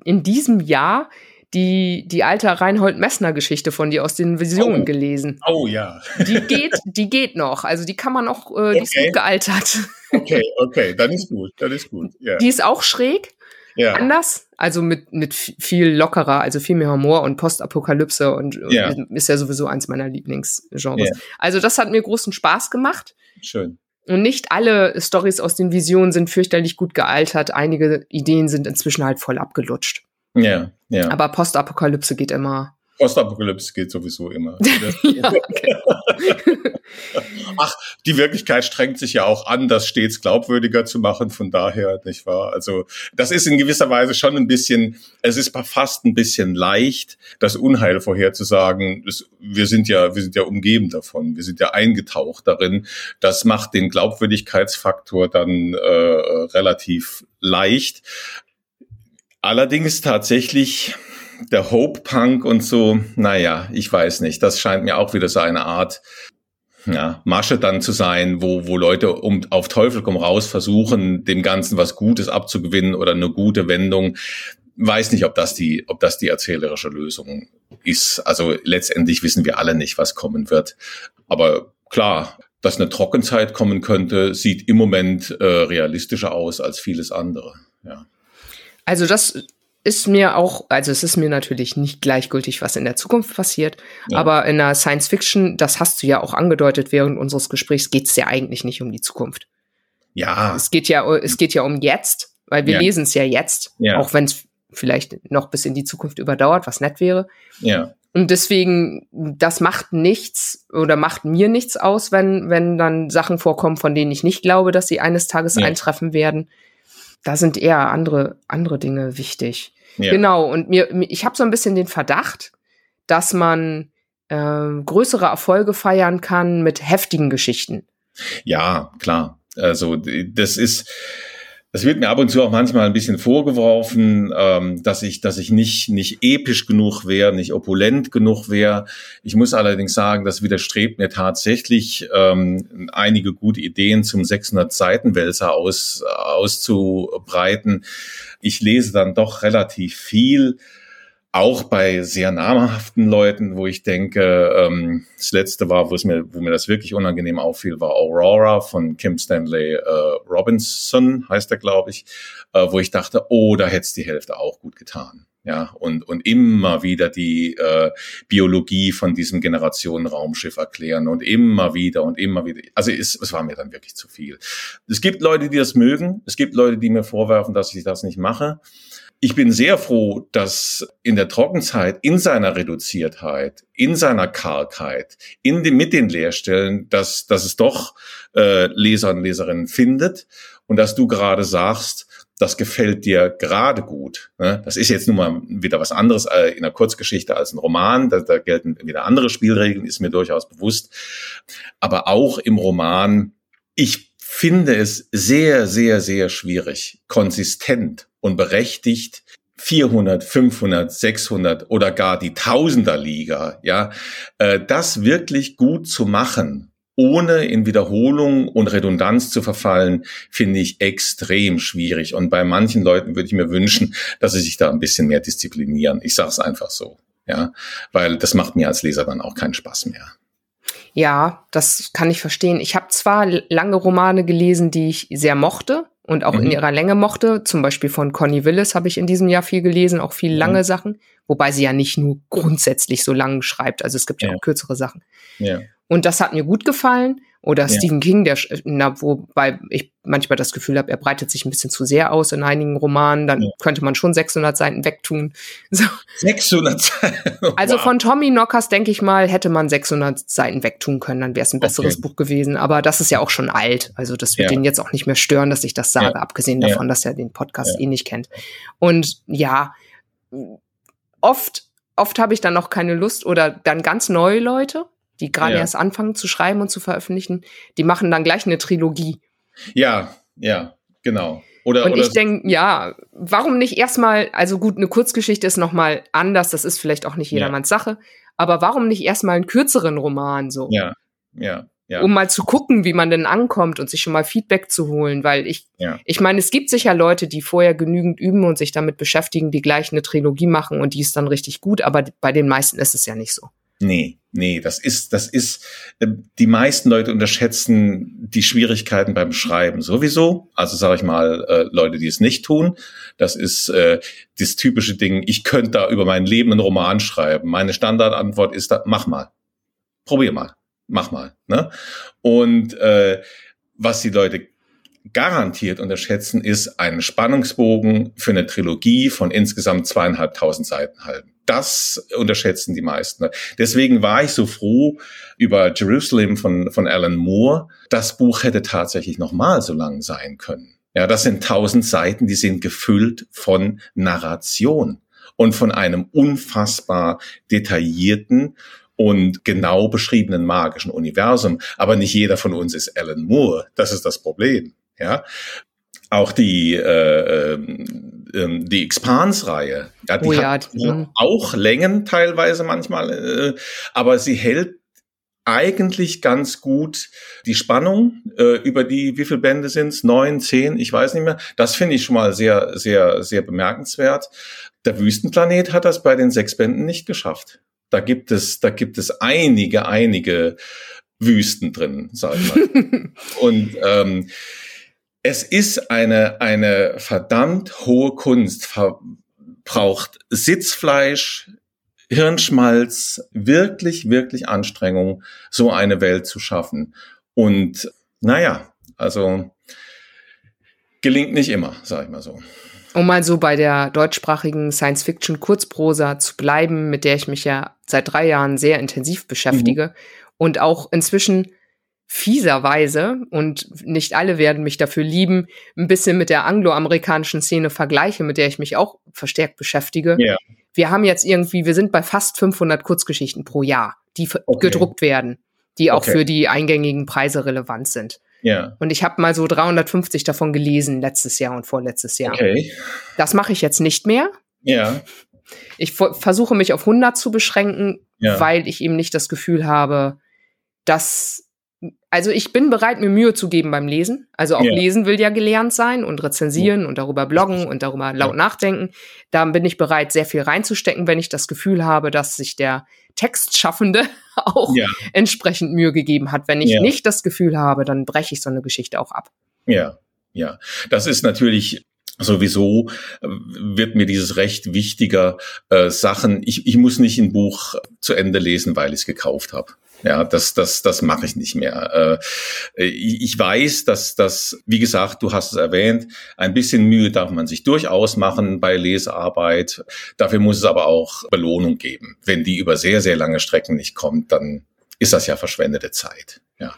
in diesem Jahr die, die alte Reinhold Messner Geschichte von dir aus den Visionen oh. gelesen. Oh ja. Die geht, die geht noch. Also die kann man auch, äh, die okay. ist gut gealtert. Okay, okay, dann ist gut, dann ist gut. Ja. Die ist auch schräg. Ja. Anders, also mit, mit viel lockerer, also viel mehr Humor und Postapokalypse und, ja. ist ja sowieso eins meiner Lieblingsgenres. Ja. Also das hat mir großen Spaß gemacht. Schön. Und nicht alle Stories aus den Visionen sind fürchterlich gut gealtert. Einige Ideen sind inzwischen halt voll abgelutscht. Ja, ja. Aber Postapokalypse geht immer. Postapokalypse geht sowieso immer. ja. Ach, die Wirklichkeit strengt sich ja auch an, das stets glaubwürdiger zu machen. Von daher, nicht wahr? Also, das ist in gewisser Weise schon ein bisschen, es ist fast ein bisschen leicht, das Unheil vorherzusagen. Das, wir sind ja, wir sind ja umgeben davon. Wir sind ja eingetaucht darin. Das macht den Glaubwürdigkeitsfaktor dann äh, relativ leicht. Allerdings tatsächlich der Hope Punk und so, naja, ich weiß nicht. Das scheint mir auch wieder so eine Art ja, Masche dann zu sein, wo, wo Leute um auf Teufel komm raus versuchen, dem Ganzen was Gutes abzugewinnen oder eine gute Wendung. Weiß nicht, ob das die, ob das die erzählerische Lösung ist. Also letztendlich wissen wir alle nicht, was kommen wird. Aber klar, dass eine Trockenzeit kommen könnte, sieht im Moment äh, realistischer aus als vieles andere. Ja. Also das ist mir auch, also es ist mir natürlich nicht gleichgültig, was in der Zukunft passiert, ja. aber in der Science Fiction, das hast du ja auch angedeutet während unseres Gesprächs, geht es ja eigentlich nicht um die Zukunft. Ja. Es geht ja, es geht ja um jetzt, weil wir ja. lesen es ja jetzt, ja. auch wenn es vielleicht noch bis in die Zukunft überdauert, was nett wäre. Ja. Und deswegen, das macht nichts oder macht mir nichts aus, wenn, wenn dann Sachen vorkommen, von denen ich nicht glaube, dass sie eines Tages eintreffen werden. Da sind eher andere, andere Dinge wichtig. Ja. Genau, und mir, ich habe so ein bisschen den Verdacht, dass man äh, größere Erfolge feiern kann mit heftigen Geschichten. Ja, klar. Also das ist, das wird mir ab und zu auch manchmal ein bisschen vorgeworfen, ähm, dass ich, dass ich nicht, nicht episch genug wäre, nicht opulent genug wäre. Ich muss allerdings sagen, das widerstrebt mir tatsächlich, ähm, einige gute Ideen zum 600 Seiten Wälzer aus, auszubreiten ich lese dann doch relativ viel, auch bei sehr namhaften Leuten, wo ich denke, ähm, das letzte war, wo es mir, wo mir das wirklich unangenehm auffiel, war Aurora von Kim Stanley äh, Robinson, heißt er, glaube ich, äh, wo ich dachte, oh, da hätte die Hälfte auch gut getan. Ja, und, und immer wieder die äh, Biologie von diesem Generationenraumschiff erklären und immer wieder und immer wieder. Also es, es war mir dann wirklich zu viel. Es gibt Leute, die das mögen. Es gibt Leute, die mir vorwerfen, dass ich das nicht mache. Ich bin sehr froh, dass in der Trockenzeit, in seiner Reduziertheit, in seiner Kargheit, in dem, mit den Leerstellen, dass, dass es doch äh, Leser und Leserinnen findet und dass du gerade sagst, das gefällt dir gerade gut. Ne? Das ist jetzt nun mal wieder was anderes äh, in einer Kurzgeschichte als ein Roman. Da, da gelten wieder andere Spielregeln, ist mir durchaus bewusst. Aber auch im Roman, ich finde es sehr, sehr, sehr schwierig, konsistent und berechtigt 400, 500, 600 oder gar die Tausenderliga, ja, äh, das wirklich gut zu machen ohne in Wiederholung und Redundanz zu verfallen, finde ich extrem schwierig. Und bei manchen Leuten würde ich mir wünschen, dass sie sich da ein bisschen mehr disziplinieren. Ich sage es einfach so, ja, weil das macht mir als Leser dann auch keinen Spaß mehr. Ja, das kann ich verstehen. Ich habe zwar lange Romane gelesen, die ich sehr mochte und auch mhm. in ihrer Länge mochte. Zum Beispiel von Connie Willis habe ich in diesem Jahr viel gelesen, auch viel lange mhm. Sachen, wobei sie ja nicht nur grundsätzlich so lang schreibt. Also es gibt ja, ja auch kürzere Sachen. Ja. Und das hat mir gut gefallen. Oder ja. Stephen King, der, na, wobei ich manchmal das Gefühl habe, er breitet sich ein bisschen zu sehr aus in einigen Romanen, dann ja. könnte man schon 600 Seiten wegtun. So. 600 Seiten? wow. Also von Tommy Knockers, denke ich mal, hätte man 600 Seiten wegtun können, dann wäre es ein besseres okay. Buch gewesen. Aber das ist ja auch schon alt. Also das wird ja. den jetzt auch nicht mehr stören, dass ich das sage, abgesehen davon, dass er den Podcast eh nicht kennt. Und ja, oft, oft habe ich dann noch keine Lust oder dann ganz neue Leute die gerade ja. erst anfangen zu schreiben und zu veröffentlichen, die machen dann gleich eine Trilogie. Ja, ja, genau. Oder, und oder ich denke, ja, warum nicht erstmal, also gut, eine Kurzgeschichte ist nochmal anders, das ist vielleicht auch nicht jedermanns ja. Sache, aber warum nicht erstmal einen kürzeren Roman so? Ja, ja. Ja. um mal zu gucken, wie man denn ankommt und sich schon mal Feedback zu holen, weil ich, ja. ich meine, es gibt sicher Leute, die vorher genügend üben und sich damit beschäftigen, die gleich eine Trilogie machen und die ist dann richtig gut, aber bei den meisten ist es ja nicht so. Nee, nee, das ist, das ist, äh, die meisten Leute unterschätzen die Schwierigkeiten beim Schreiben sowieso. Also sage ich mal, äh, Leute, die es nicht tun. Das ist äh, das typische Ding, ich könnte da über mein Leben einen Roman schreiben. Meine Standardantwort ist da, mach mal. Probier mal. Mach mal. Ne? Und äh, was die Leute garantiert unterschätzen, ist einen Spannungsbogen für eine Trilogie von insgesamt zweieinhalbtausend Seiten halten. Das unterschätzen die meisten. Deswegen war ich so froh über Jerusalem von, von Alan Moore. Das Buch hätte tatsächlich nochmal so lang sein können. Ja, das sind tausend Seiten, die sind gefüllt von Narration und von einem unfassbar detaillierten und genau beschriebenen magischen Universum. Aber nicht jeder von uns ist Alan Moore. Das ist das Problem. Ja, auch die äh, ähm, ähm die Expanse-Reihe, ja, die oh ja, hat die auch Längen teilweise manchmal, äh, aber sie hält eigentlich ganz gut die Spannung äh, über die, wie viele Bände sind's? Neun, zehn, ich weiß nicht mehr. Das finde ich schon mal sehr, sehr, sehr bemerkenswert. Der Wüstenplanet hat das bei den sechs Bänden nicht geschafft. Da gibt es, da gibt es einige, einige Wüsten drin, sag ich mal. Und ähm, es ist eine, eine verdammt hohe Kunst, braucht Sitzfleisch, Hirnschmalz, wirklich, wirklich Anstrengung, so eine Welt zu schaffen. Und naja, also gelingt nicht immer, sag ich mal so. Um mal so bei der deutschsprachigen Science-Fiction-Kurzprosa zu bleiben, mit der ich mich ja seit drei Jahren sehr intensiv beschäftige mhm. und auch inzwischen fieserweise, und nicht alle werden mich dafür lieben, ein bisschen mit der angloamerikanischen Szene vergleiche, mit der ich mich auch verstärkt beschäftige. Yeah. Wir haben jetzt irgendwie, wir sind bei fast 500 Kurzgeschichten pro Jahr, die okay. gedruckt werden, die auch okay. für die eingängigen Preise relevant sind. Ja. Und ich habe mal so 350 davon gelesen letztes Jahr und vorletztes Jahr. Okay. Das mache ich jetzt nicht mehr. Ja. Ich versuche mich auf 100 zu beschränken, weil ich eben nicht das Gefühl habe, dass also ich bin bereit, mir Mühe zu geben beim Lesen. Also auch ja. lesen will ja gelernt sein und rezensieren ja. und darüber bloggen und darüber laut ja. nachdenken. Da bin ich bereit, sehr viel reinzustecken, wenn ich das Gefühl habe, dass sich der Textschaffende auch entsprechend Mühe gegeben hat. Wenn ich nicht das Gefühl habe, dann breche ich so eine Geschichte auch ab. Ja, ja. Das ist natürlich sowieso äh, wird mir dieses Recht wichtiger äh, Sachen. Ich, ich muss nicht ein Buch zu Ende lesen, weil ich es gekauft habe. Ja, das, das, das mache ich nicht mehr. Äh, ich weiß, dass das, wie gesagt, du hast es erwähnt, ein bisschen Mühe darf man sich durchaus machen bei Lesearbeit. Dafür muss es aber auch Belohnung geben. Wenn die über sehr, sehr lange Strecken nicht kommt, dann ist das ja verschwendete Zeit. Ja.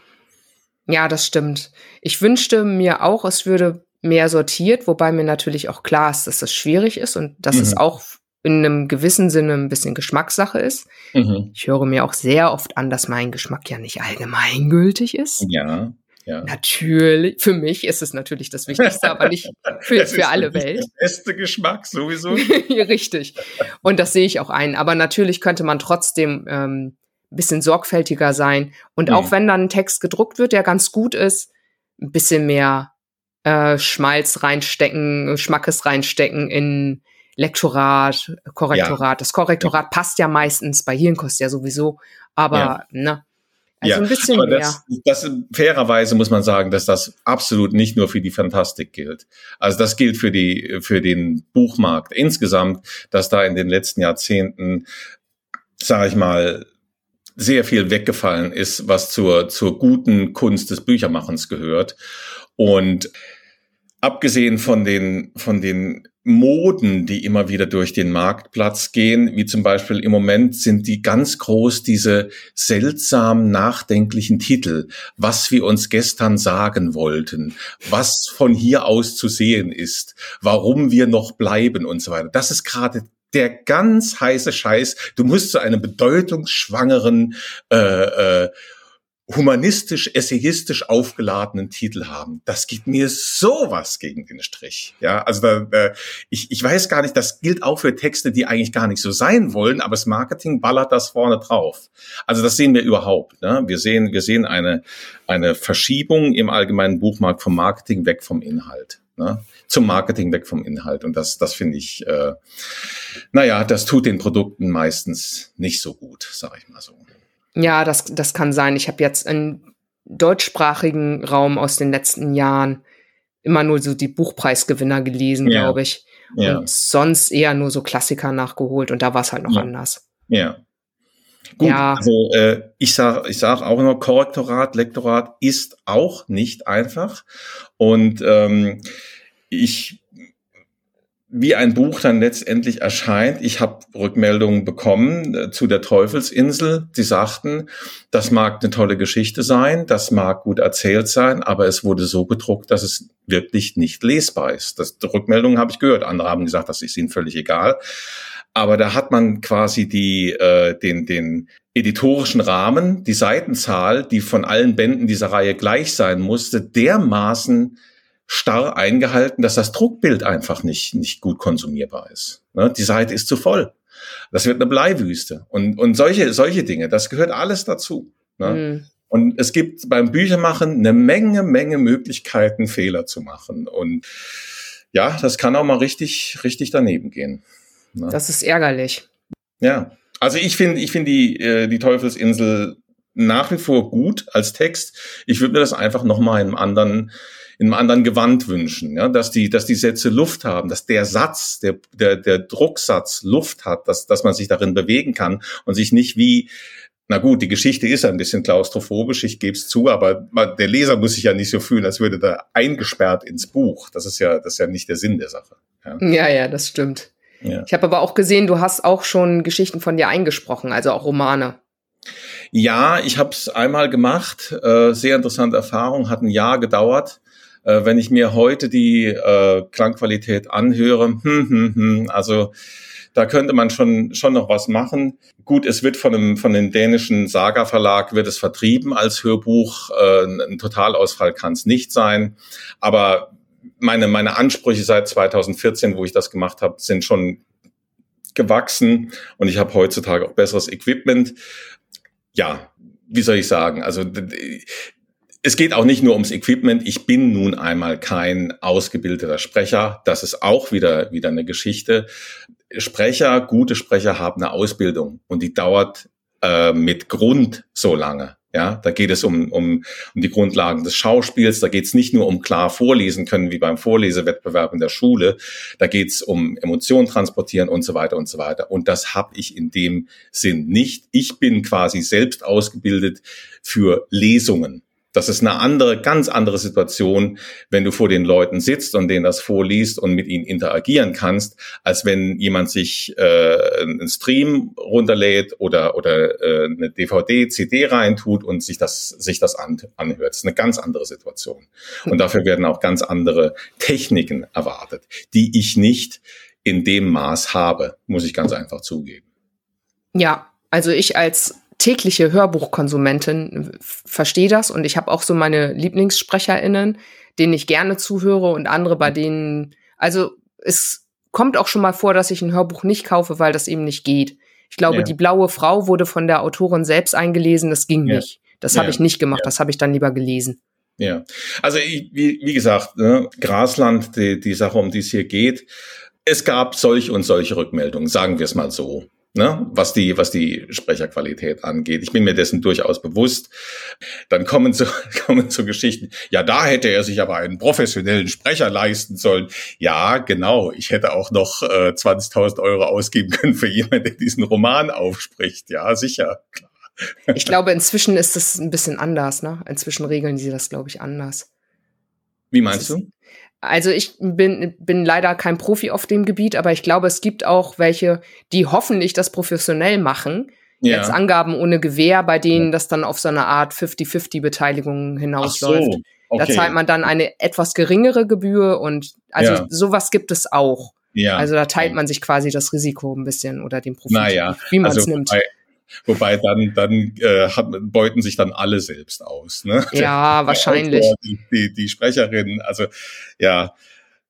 Ja, das stimmt. Ich wünschte mir auch, es würde mehr sortiert, wobei mir natürlich auch klar ist, dass das schwierig ist und dass mhm. es auch in einem gewissen Sinne ein bisschen Geschmackssache ist. Mhm. Ich höre mir auch sehr oft an, dass mein Geschmack ja nicht allgemeingültig ist. Ja. Ja. Natürlich, für mich ist es natürlich das Wichtigste, aber nicht für, für alle Welt. Der beste Geschmack sowieso. Richtig. Und das sehe ich auch ein. Aber natürlich könnte man trotzdem ähm, ein bisschen sorgfältiger sein. Und mhm. auch wenn dann ein Text gedruckt wird, der ganz gut ist, ein bisschen mehr äh, Schmalz reinstecken, Schmackes reinstecken in Lektorat, Korrektorat. Ja. Das Korrektorat ja. passt ja meistens bei Hirnkost ja sowieso, aber ja. ne. Also ja, ein bisschen aber das, mehr. Das, fairerweise muss man sagen, dass das absolut nicht nur für die Fantastik gilt. Also das gilt für die, für den Buchmarkt insgesamt, dass da in den letzten Jahrzehnten, sage ich mal, sehr viel weggefallen ist, was zur, zur guten Kunst des Büchermachens gehört. Und abgesehen von den, von den Moden, die immer wieder durch den Marktplatz gehen, wie zum Beispiel im Moment sind die ganz groß, diese seltsam nachdenklichen Titel, was wir uns gestern sagen wollten, was von hier aus zu sehen ist, warum wir noch bleiben und so weiter. Das ist gerade der ganz heiße Scheiß. Du musst zu einem bedeutungsschwangeren äh, äh, humanistisch, essayistisch aufgeladenen Titel haben. Das geht mir sowas gegen den Strich. Ja, also da, äh, ich, ich weiß gar nicht, das gilt auch für Texte, die eigentlich gar nicht so sein wollen, aber das Marketing ballert das vorne drauf. Also das sehen wir überhaupt. Ne? Wir sehen, wir sehen eine, eine Verschiebung im allgemeinen Buchmarkt vom Marketing weg vom Inhalt. Ne? Zum Marketing weg vom Inhalt. Und das, das finde ich, äh, naja, das tut den Produkten meistens nicht so gut, sage ich mal so. Ja, das, das kann sein. Ich habe jetzt im deutschsprachigen Raum aus den letzten Jahren immer nur so die Buchpreisgewinner gelesen, ja. glaube ich. Ja. Und sonst eher nur so Klassiker nachgeholt und da war es halt noch ja. anders. Ja. Gut, ja. also äh, ich sage ich sag auch noch, Korrektorat, Lektorat ist auch nicht einfach. Und ähm, ich wie ein Buch dann letztendlich erscheint. Ich habe Rückmeldungen bekommen äh, zu der Teufelsinsel. Die sagten, das mag eine tolle Geschichte sein, das mag gut erzählt sein, aber es wurde so gedruckt, dass es wirklich nicht lesbar ist. Das, Rückmeldungen habe ich gehört. Andere haben gesagt, das ist ihnen völlig egal. Aber da hat man quasi die, äh, den, den editorischen Rahmen, die Seitenzahl, die von allen Bänden dieser Reihe gleich sein musste, dermaßen starr eingehalten, dass das Druckbild einfach nicht, nicht gut konsumierbar ist. Ne? Die Seite ist zu voll. Das wird eine Bleiwüste. Und, und solche, solche Dinge, das gehört alles dazu. Ne? Mhm. Und es gibt beim Büchermachen eine Menge, Menge Möglichkeiten, Fehler zu machen. Und ja, das kann auch mal richtig, richtig daneben gehen. Ne? Das ist ärgerlich. Ja. Also ich finde, ich finde die, äh, die Teufelsinsel nach wie vor gut als Text. Ich würde mir das einfach nochmal in einem anderen in einem anderen Gewand wünschen, ja, dass die, dass die Sätze Luft haben, dass der Satz, der, der, der Drucksatz Luft hat, dass, dass man sich darin bewegen kann und sich nicht wie na gut, die Geschichte ist ein bisschen klaustrophobisch, ich gebe es zu, aber der Leser muss sich ja nicht so fühlen, als würde da eingesperrt ins Buch. Das ist ja, das ist ja nicht der Sinn der Sache. Ja, ja, ja das stimmt. Ja. Ich habe aber auch gesehen, du hast auch schon Geschichten von dir eingesprochen, also auch Romane. Ja, ich habe es einmal gemacht. Äh, sehr interessante Erfahrung, hat ein Jahr gedauert. Äh, wenn ich mir heute die äh, Klangqualität anhöre, hm, hm, hm, also da könnte man schon schon noch was machen. Gut, es wird von einem von dem dänischen Saga Verlag wird es vertrieben als Hörbuch. Äh, ein Totalausfall kann es nicht sein, aber meine meine Ansprüche seit 2014, wo ich das gemacht habe, sind schon gewachsen und ich habe heutzutage auch besseres Equipment. Ja, wie soll ich sagen? Also es geht auch nicht nur ums Equipment. Ich bin nun einmal kein ausgebildeter Sprecher. Das ist auch wieder, wieder eine Geschichte. Sprecher, gute Sprecher haben eine Ausbildung und die dauert äh, mit Grund so lange. Ja, da geht es um, um, um die Grundlagen des Schauspiels. Da geht es nicht nur um klar vorlesen können, wie beim Vorlesewettbewerb in der Schule. Da geht es um Emotionen transportieren und so weiter und so weiter. Und das habe ich in dem Sinn nicht. Ich bin quasi selbst ausgebildet für Lesungen. Das ist eine andere, ganz andere Situation, wenn du vor den Leuten sitzt und denen das vorliest und mit ihnen interagieren kannst, als wenn jemand sich äh, einen Stream runterlädt oder oder äh, eine DVD, CD reintut und sich das sich das an, anhört. Das ist eine ganz andere Situation. Und hm. dafür werden auch ganz andere Techniken erwartet, die ich nicht in dem Maß habe, muss ich ganz einfach zugeben. Ja, also ich als tägliche Hörbuchkonsumentin verstehe das und ich habe auch so meine LieblingssprecherInnen, denen ich gerne zuhöre und andere, bei denen, also es kommt auch schon mal vor, dass ich ein Hörbuch nicht kaufe, weil das eben nicht geht. Ich glaube, ja. die blaue Frau wurde von der Autorin selbst eingelesen, das ging ja. nicht. Das ja. habe ich nicht gemacht, das habe ich dann lieber gelesen. Ja, also ich, wie, wie gesagt, ne, Grasland, die, die Sache, um die es hier geht, es gab solch und solche Rückmeldungen, sagen wir es mal so ne, was die, was die Sprecherqualität angeht. Ich bin mir dessen durchaus bewusst. Dann kommen so, kommen so Geschichten. Ja, da hätte er sich aber einen professionellen Sprecher leisten sollen. Ja, genau. Ich hätte auch noch äh, 20.000 Euro ausgeben können für jemanden, der diesen Roman aufspricht. Ja, sicher. Klar. Ich glaube, inzwischen ist es ein bisschen anders, ne? Inzwischen regeln sie das, glaube ich, anders. Wie meinst du? Also ich bin, bin leider kein Profi auf dem Gebiet, aber ich glaube, es gibt auch welche, die hoffentlich das professionell machen. Ja. Jetzt Angaben ohne Gewähr, bei denen das dann auf so eine Art 50-50-Beteiligung hinausläuft. So, okay. Da zahlt man dann eine etwas geringere Gebühr und also ja. sowas gibt es auch. Ja. Also da teilt man sich quasi das Risiko ein bisschen oder den Profit, naja, wie man es also nimmt. Bei, Wobei dann, dann äh, hat, beuten sich dann alle selbst aus. Ne? Ja, Der, wahrscheinlich. Autor, die, die, die Sprecherin, also ja,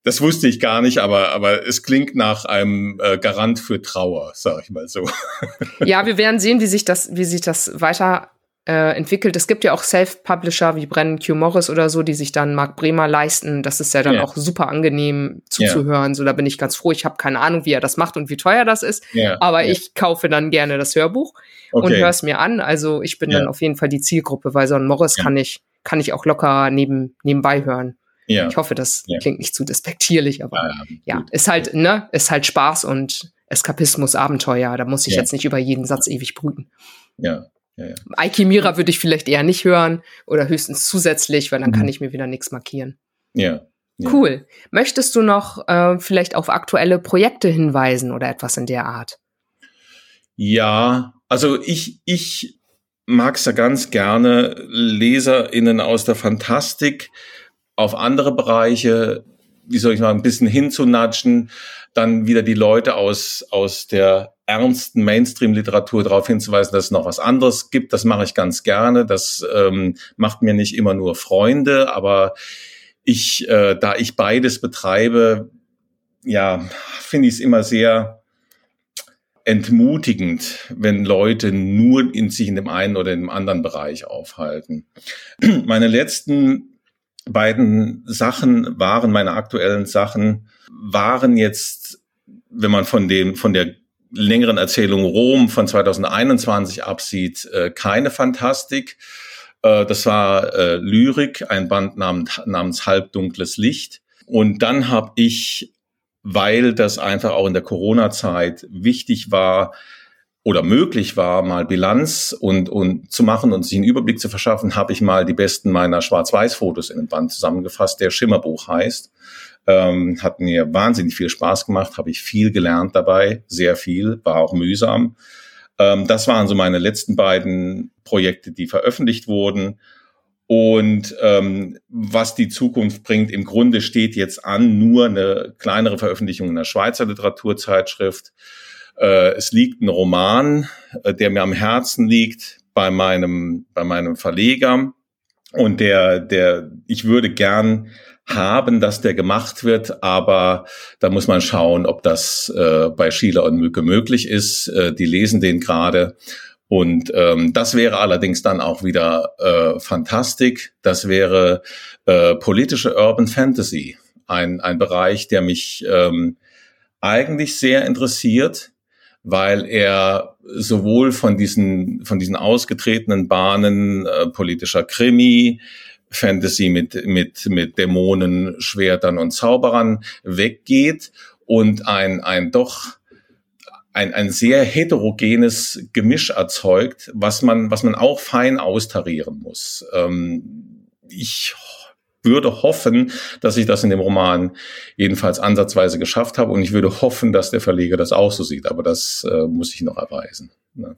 das wusste ich gar nicht, aber, aber es klingt nach einem äh, Garant für Trauer, sag ich mal so. Ja, wir werden sehen, wie sich das, wie sich das weiter äh, entwickelt. Es gibt ja auch Self-Publisher wie Brennan Q. Morris oder so, die sich dann Mark Bremer leisten. Das ist ja dann ja. auch super angenehm zuzuhören. Ja. So, da bin ich ganz froh. Ich habe keine Ahnung, wie er das macht und wie teuer das ist. Ja. Aber ich kaufe dann gerne das Hörbuch okay. und höre es mir an. Also ich bin dann auf jeden Fall die Zielgruppe, weil so ein Morris kann ich, kann ich auch locker neben, nebenbei hören. Ich hoffe, das klingt nicht zu despektierlich, aber ja, ist halt, ne, ist halt Spaß und Eskapismus, Abenteuer. Da muss ich jetzt nicht über jeden Satz ewig brüten. Ja. Ja, ja. Alchemira würde ich vielleicht eher nicht hören oder höchstens zusätzlich, weil dann mhm. kann ich mir wieder nichts markieren. Ja. ja. Cool. Möchtest du noch äh, vielleicht auf aktuelle Projekte hinweisen oder etwas in der Art? Ja, also ich, ich mag es ja ganz gerne, LeserInnen aus der Fantastik auf andere Bereiche, wie soll ich mal, ein bisschen hinzunatschen, dann wieder die Leute aus, aus der ernsten Mainstream-Literatur darauf hinzuweisen, dass es noch was anderes gibt. Das mache ich ganz gerne. Das ähm, macht mir nicht immer nur Freunde, aber ich, äh, da ich beides betreibe, ja, finde ich es immer sehr entmutigend, wenn Leute nur in sich in dem einen oder in dem anderen Bereich aufhalten. Meine letzten beiden Sachen waren, meine aktuellen Sachen, waren jetzt, wenn man von dem, von der längeren Erzählung Rom von 2021 absieht, äh, keine Fantastik. Äh, das war äh, Lyrik, ein Band namens, namens Halbdunkles Licht. Und dann habe ich, weil das einfach auch in der Corona-Zeit wichtig war, oder möglich war, mal Bilanz und, und zu machen und sich einen Überblick zu verschaffen, habe ich mal die besten meiner Schwarz-Weiß-Fotos in einem Band zusammengefasst, der Schimmerbuch heißt. Ähm, hat mir wahnsinnig viel Spaß gemacht, habe ich viel gelernt dabei, sehr viel, war auch mühsam. Ähm, das waren so meine letzten beiden Projekte, die veröffentlicht wurden. Und ähm, was die Zukunft bringt, im Grunde steht jetzt an nur eine kleinere Veröffentlichung in der Schweizer Literaturzeitschrift äh, es liegt ein Roman, äh, der mir am Herzen liegt bei meinem, bei meinem Verleger. Und der, der, ich würde gern haben, dass der gemacht wird, aber da muss man schauen, ob das äh, bei Schieler und Mücke möglich ist. Äh, die lesen den gerade. Und ähm, das wäre allerdings dann auch wieder äh, Fantastik. Das wäre äh, politische Urban Fantasy, ein, ein Bereich, der mich ähm, eigentlich sehr interessiert weil er sowohl von diesen, von diesen ausgetretenen Bahnen äh, politischer Krimi, Fantasy mit, mit, mit Dämonen, Schwertern und Zauberern weggeht und ein, ein doch ein, ein sehr heterogenes Gemisch erzeugt, was man, was man auch fein austarieren muss. Ähm, ich würde hoffen, dass ich das in dem Roman jedenfalls ansatzweise geschafft habe und ich würde hoffen, dass der Verleger das auch so sieht, aber das äh, muss ich noch erweisen. Ne?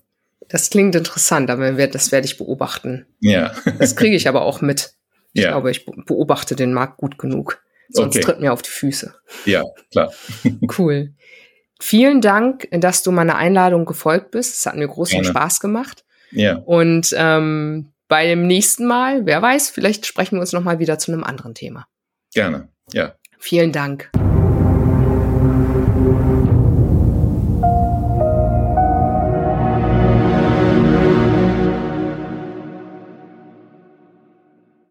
Das klingt interessant, aber das werde ich beobachten. Ja. das kriege ich aber auch mit. Ich ja. glaube, ich beobachte den Markt gut genug. Sonst okay. tritt mir auf die Füße. Ja, klar. cool. Vielen Dank, dass du meiner Einladung gefolgt bist. Es hat mir großen Gerne. Spaß gemacht. Ja. Und ähm, beim nächsten Mal, wer weiß, vielleicht sprechen wir uns noch mal wieder zu einem anderen Thema. Gerne, ja. Vielen Dank.